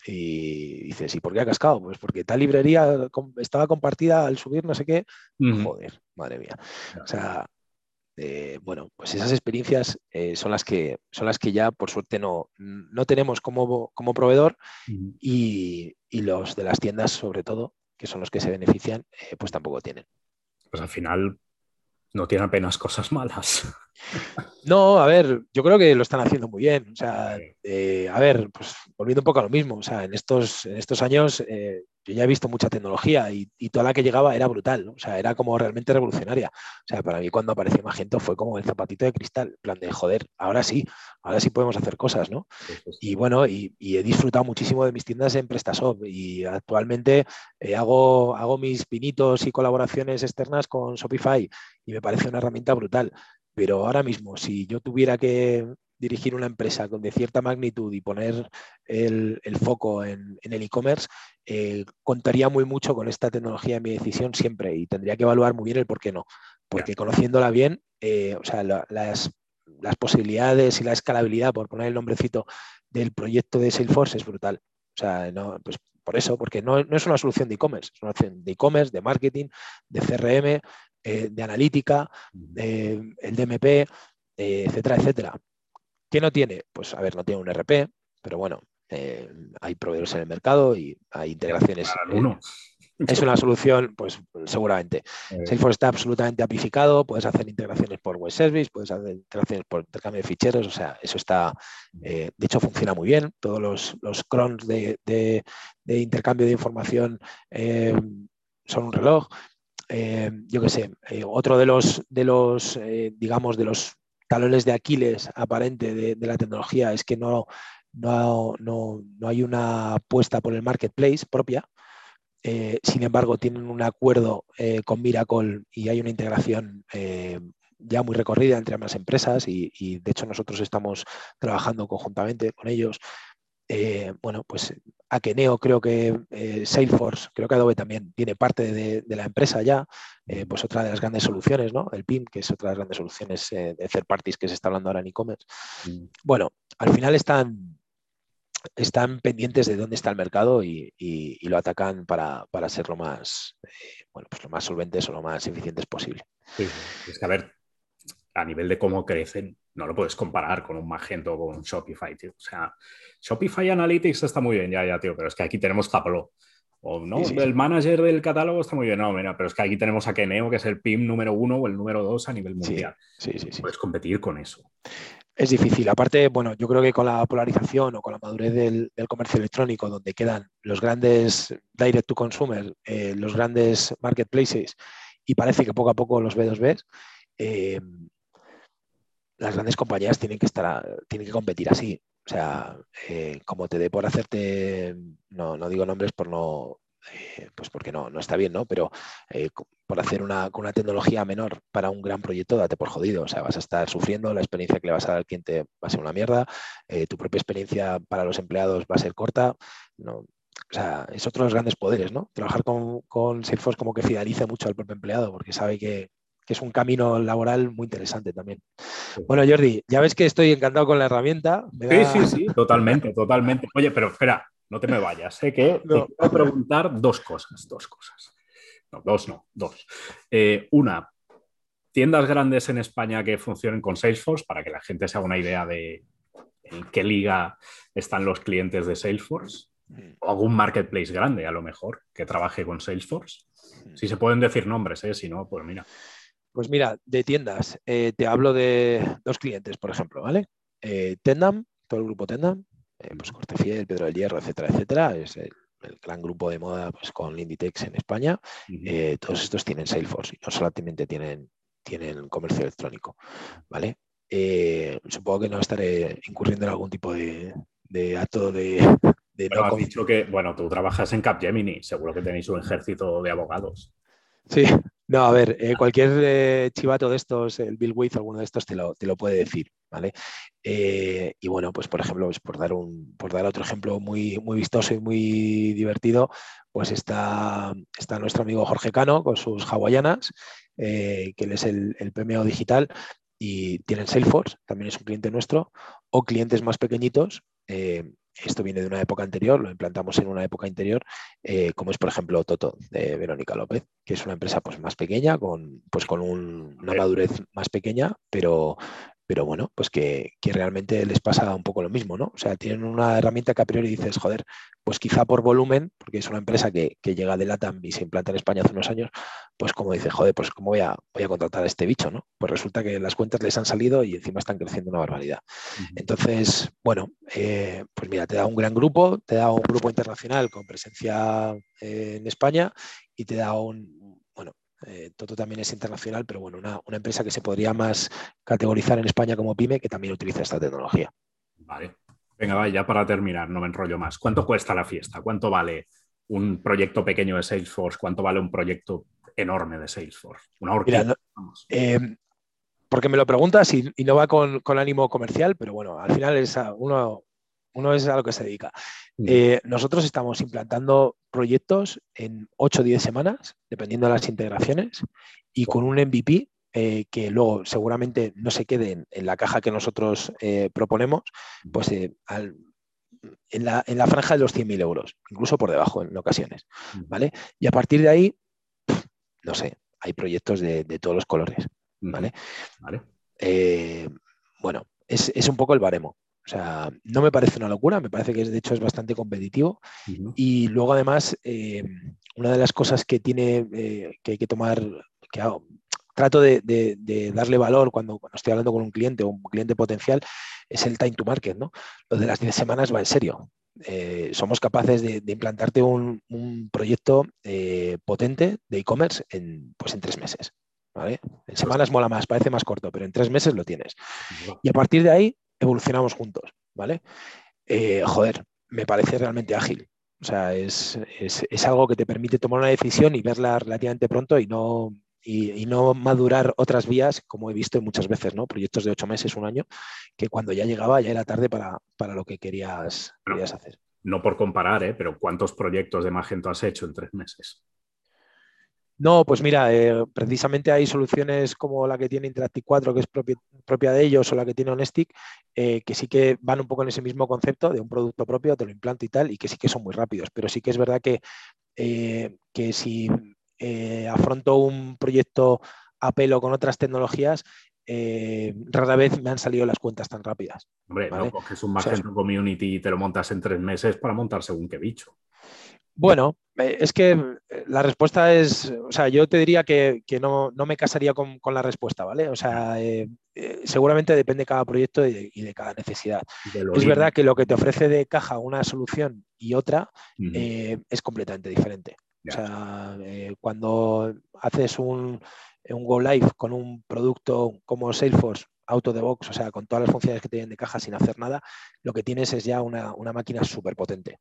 Y dices, ¿y por qué ha cascado? Pues porque tal librería estaba compartida al subir no sé qué. Joder, madre mía. O sea, eh, bueno, pues esas experiencias son, las que, son las que ya por suerte no, no tenemos como, como proveedor y, y, los de las tiendas sobre todo, que son los que se benefician, pues tampoco tienen. Pues al final no tiene apenas cosas malas. No, a ver, yo creo que lo están haciendo muy bien. O sea, eh, a ver, pues volviendo un poco a lo mismo, o sea, en estos, en estos años eh, yo ya he visto mucha tecnología y, toda la que llegaba era brutal, o sea, era como realmente revolucionaria. O sea, para mí cuando apareció Magento fue como el zapatito de cristal, plan de, joder, ahora sí, ahora sí podemos hacer cosas, ¿no? Y bueno, y, he disfrutado muchísimo de mis tiendas en PrestaShop y actualmente eh, hago, hago mis pinitos y colaboraciones externas con Shopify y me parece una herramienta brutal. Pero ahora mismo, si yo tuviera que dirigir una empresa de cierta magnitud y poner el, foco en, el e-commerce, eh, contaría muy mucho con esta tecnología en mi decisión siempre y tendría que evaluar muy bien el por qué no. Porque conociéndola bien, eh, o sea, las, posibilidades y la escalabilidad, por poner el nombrecito del proyecto de Salesforce, es brutal. O sea, no, pues por eso, porque no, es una solución de e-commerce, es una solución de e-commerce, de marketing, de CRM, eh, de analítica, el DMP, etcétera, etcétera. ¿Qué no tiene? Pues a ver, no tiene un RP, pero bueno, eh, hay proveedores en el mercado y hay integraciones. Uno. Es una solución, pues seguramente. Eh. Salesforce está absolutamente apificado, puedes hacer integraciones por web service, puedes hacer integraciones por intercambio de ficheros, o sea, eso está, eh, de hecho funciona muy bien. Todos los, los crons de, intercambio de información son un reloj. yo qué sé, otro de los, de los digamos, de los talones de Aquiles aparente de, la tecnología es que no, no, hay una apuesta por el marketplace propia. Eh, sin embargo, tienen un acuerdo eh, con Miracle y hay una integración eh, ya muy recorrida entre ambas empresas y, de hecho nosotros estamos trabajando conjuntamente con ellos eh, bueno, pues Akeneo, creo que eh, Salesforce, creo que Adobe también tiene parte de, la empresa ya, eh, pues otra de las grandes soluciones, ¿no? El PIM, que es otra de las grandes soluciones de third parties que se está hablando ahora en e-commerce. Mm. Bueno, al final están, están pendientes de dónde está el mercado y, lo atacan para, ser lo más, bueno, pues lo más solventes o lo más eficientes posible. es que a ver, a nivel de cómo crecen, no lo puedes comparar con un Magento o con un Shopify, tío. O sea, Shopify Analytics está muy bien, ya, ya, tío, pero es que aquí tenemos Tableau. O no, el manager del catálogo está muy bien, no, mira, pero es que aquí tenemos a Keneo, que es el PIM número uno o el número dos a nivel mundial. Sí, sí, sí. Puedes competir con eso. Es difícil. Aparte, bueno, yo creo que con la polarización o con la madurez del, comercio electrónico, donde quedan los grandes direct to consumer, eh, los grandes marketplaces, y parece que poco a poco los B2B, eh, las grandes compañías tienen que estar, tienen que competir así. O sea, eh, como te dé por hacerte, no, no digo nombres por no, eh, pues porque no, no está bien, ¿no? Pero eh, por hacer una, con una tecnología menor para un gran proyecto, date por jodido. O sea, vas a estar sufriendo, la experiencia que le vas a dar al cliente va a ser una mierda, tu propia experiencia para los empleados va a ser corta. No, o sea, es otro de los grandes poderes, ¿no? Trabajar con, con Salesforce como que fideliza mucho al propio empleado porque sabe que, que es un camino laboral muy interesante también. Bueno, Jordi, ya ves que estoy encantado con la herramienta. Sí, sí, sí, totalmente, totalmente. Oye, pero espera, no te me vayas. Sé que te quiero preguntar dos cosas, dos cosas. No, dos no, dos. Eh, una, tiendas grandes en España que funcionen con Salesforce para que la gente se haga una idea de en qué liga están los clientes de Salesforce. Mm. O algún marketplace grande, a lo mejor, que trabaje con Salesforce. Mm. Si se pueden decir nombres, ¿eh? si no, pues mira. Pues mira, de tiendas, eh, te hablo de dos clientes, por ejemplo, ¿vale? Eh, Tendam, todo el grupo Tendam, eh, pues Cortefiel, Pedro del Hierro, etcétera, etcétera, es el, gran grupo de moda pues, con Linditex en España. todos estos tienen Salesforce y no solamente tienen, tienen comercio electrónico, ¿vale? supongo que no estaré incurriendo en algún tipo de, acto de, de Pero has dicho que, bueno, tú trabajas en Capgemini, seguro que tenéis un ejército de abogados. Sí, No, a ver, eh, cualquier eh, chivato de estos, el Bill With, alguno de estos te lo, te lo puede decir, ¿vale? Eh, y bueno, pues por ejemplo, pues por, dar un, por dar otro ejemplo muy, muy vistoso y muy divertido, pues está, está nuestro amigo Jorge Cano con sus hawaianas, que él es el, el PMO digital y tienen Salesforce, también es un cliente nuestro, o clientes más pequeñitos esto viene de una época anterior, lo implantamos en una época anterior, eh, como es por ejemplo Toto de Verónica López, que es una empresa pues, más pequeña, con, pues, con una madurez más pequeña, pero, pero bueno, pues que, realmente les pasa un poco lo mismo, ¿no? O sea, tienen una herramienta que a priori dices, joder, pues quizá por volumen, porque es una empresa que, llega de LATAM y se implanta en España hace unos años, pues como dices, joder, pues cómo voy a, voy a contratar a este bicho, ¿no? Pues resulta que las cuentas les han salido y encima están creciendo una barbaridad. Entonces, bueno, eh, pues mira, te da un gran grupo, te da un grupo internacional con presencia eh, en España y te da un, eh, Toto también es internacional, pero bueno, una, empresa que se podría más categorizar en España como pyme que también utiliza esta tecnología. Vale. Venga, va, ya para terminar, no me enrollo más. ¿Cuánto cuesta la fiesta? ¿Cuánto vale un proyecto pequeño de Salesforce? ¿Cuánto vale un proyecto enorme de Salesforce? Una orquesta. Eh, porque me lo preguntas y, no va con, ánimo comercial, pero bueno, al final es uno, uno es a lo que se dedica. Mm. Eh, nosotros estamos implantando proyectos en 8 o 10 semanas, dependiendo de las integraciones, y con un MVP eh, que luego seguramente no se quede en, la caja que nosotros eh, proponemos, pues en, la, franja de los 100.000 euros, incluso por debajo en ocasiones. ¿vale? Y a partir de ahí, no sé, hay proyectos de, todos los colores. ¿vale? bueno, es, es, un poco el baremo. O sea, no me parece una locura, me parece que de hecho es bastante competitivo. Y luego además, eh, una de las cosas que tiene eh, que hay que tomar, que trato de, darle valor cuando, estoy hablando con un cliente o un cliente potencial, es el time to market. ¿no? Lo de las 10 semanas va en serio. Eh, somos capaces de, implantarte un, proyecto potente de e-commerce en, pues en tres meses. ¿vale? En semanas mola más, parece más corto, pero en tres meses lo tienes. Y a partir de ahí evolucionamos juntos, ¿vale? Eh, joder, me parece realmente ágil. O sea, es, algo que te permite tomar una decisión y verla relativamente pronto y no, y, no madurar otras vías, como he visto muchas veces, ¿no? Proyectos de ocho meses, un año, que cuando ya llegaba ya era tarde para, lo que querías, querías hacer. No por comparar, ¿eh? pero ¿cuántos proyectos de Magento has hecho en tres meses? No, pues mira, eh, precisamente hay soluciones como la que tiene Interactive 4, que es propia, de ellos, o la que tiene Honestic, eh, que sí que van un poco en ese mismo concepto de un producto propio, te lo implanto y tal, y que sí que son muy rápidos. Pero sí que es verdad que, eh, que si afronto un proyecto a pelo con otras tecnologías, rara vez me han salido las cuentas tan rápidas. Hombre, no coges un Magento Community y te lo montas en tres meses para montar según qué bicho. Bueno, es que eh, la respuesta es, o sea, yo te diría que, no, me casaría con, la respuesta, ¿vale? O sea, eh, seguramente depende de cada proyecto y de, cada necesidad. es verdad que lo que te ofrece de caja una solución y otra es completamente diferente. O sea, cuando haces un, un Go Live con un producto como Salesforce auto de box, o sea, con todas las funciones que tienen de caja sin hacer nada, lo que tienes es ya una, máquina súper potente.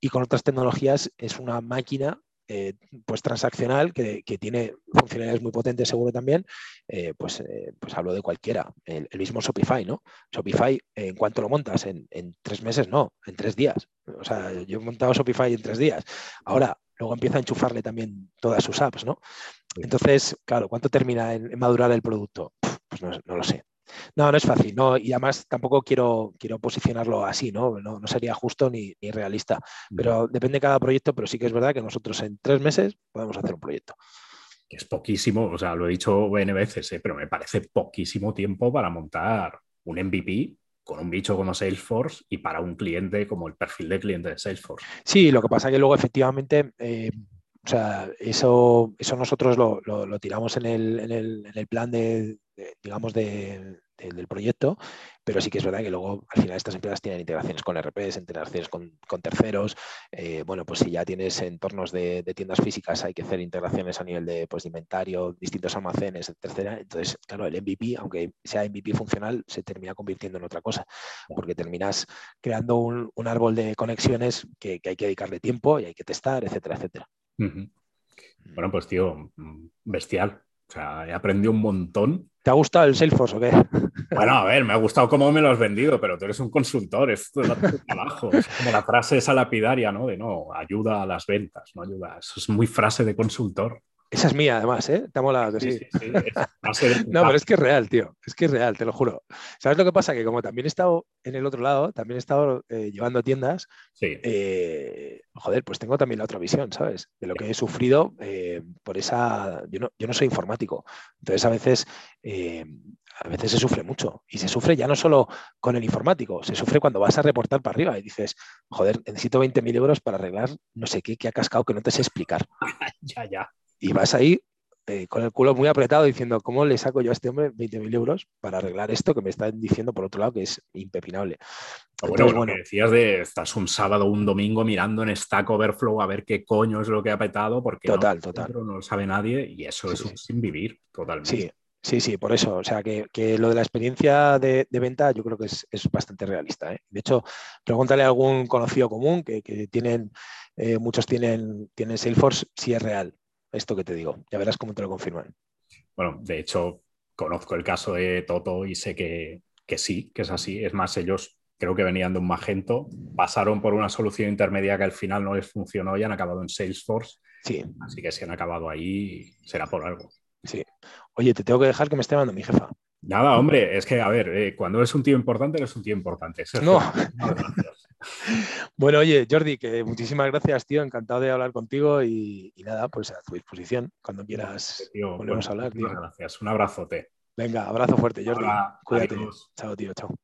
Y con otras tecnologías es una máquina eh, pues transaccional que, tiene funcionalidades muy potentes seguro también, eh, pues, eh, pues hablo de cualquiera, el, mismo Shopify, ¿no? Shopify, en cuanto lo montas, en, tres meses, no, en tres días. O sea, yo he montado Shopify en tres días. Ahora, luego empieza a enchufarle también todas sus apps, ¿no? Entonces, claro, ¿cuánto termina en, madurar el producto? Pues no, lo sé. No, no es fácil, no, y además tampoco quiero, quiero posicionarlo así, ¿no? ¿no? sería justo ni, realista. Pero depende de cada proyecto, pero sí que es verdad que nosotros en tres meses podemos hacer un proyecto. Que es poquísimo, o sea, lo he dicho N veces, ¿eh? pero me parece poquísimo tiempo para montar un MVP con un bicho como Salesforce y para un cliente como el perfil de cliente de Salesforce. Sí, lo que pasa es que luego efectivamente eh, o sea, eso, eso nosotros lo, tiramos en el, en, el, en el, plan de, digamos, de, del proyecto, pero sí que es verdad que luego al final estas empresas tienen integraciones con RPs, integraciones con, terceros. Eh, bueno, pues si ya tienes entornos de, tiendas físicas, hay que hacer integraciones a nivel de, pues, inventario, distintos almacenes, etcétera. Entonces, claro, el MVP, aunque sea MVP funcional, se termina convirtiendo en otra cosa, porque terminas creando un, árbol de conexiones que, que hay que dedicarle tiempo y hay que testar, etcétera, etcétera. Bueno, pues tío, mm, bestial. O sea, he aprendido un montón. ¿Te ha gustado el Salesforce o qué? Bueno, a ver, me ha gustado cómo me lo has vendido, pero tú eres un consultor, esto es trabajo. Es como la frase esa lapidaria, ¿no? De no, ayuda a las ventas, no ayuda. Eso es muy frase de consultor. Esa es mía, además, ¿eh? Te ha molado que sí. no, pero es que es real, tío. Es que es real, te lo juro. ¿Sabes lo que pasa? Que como también he estado en el otro lado, también he estado eh, llevando tiendas, eh, joder, pues tengo también la otra visión, ¿sabes? De lo que he sufrido eh, por esa... Yo no, yo no soy informático. Entonces, a veces a veces se sufre mucho. Y se sufre ya no solo con el informático, se sufre cuando vas a reportar para arriba y dices, joder, necesito 20.000 euros para arreglar no sé qué que ha cascado que no te sé explicar. ya, ya y vas ahí eh, con el culo muy apretado diciendo, ¿cómo le saco yo a este hombre 20.000 euros para arreglar esto que me están diciendo por otro lado que es impepinable? bueno, bueno, decías de, estás un sábado o un domingo mirando en Stack Overflow a ver qué coño es lo que ha petado, porque total, no, total. no lo sabe nadie y eso es sin vivir totalmente. Sí. Sí, sí, por eso. O sea, que, lo de la experiencia de, venta yo creo que es, bastante realista. ¿eh? De hecho, pregúntale a algún conocido común que, tienen, eh, muchos tienen, tienen Salesforce, si es real esto que te digo. Ya verás cómo te lo confirman. Bueno, de hecho, conozco el caso de Toto y sé que, sí, que es así. Es más, ellos creo que venían de un Magento, pasaron por una solución intermedia que al final no les funcionó y han acabado en Salesforce. Sí. Así que si han acabado ahí, será por algo. Sí. Oye, te tengo que dejar que me esté llamando mi jefa. Nada, hombre, es que, a ver, eh, cuando eres un tío importante, eres un tío importante. no. bueno, oye, Jordi, que muchísimas gracias, tío. Encantado de hablar contigo y, nada, pues a tu disposición cuando quieras volvemos a hablar, tío. Gracias, un abrazote. Venga, abrazo fuerte, Jordi. Cuídate. Chao, tío, chao.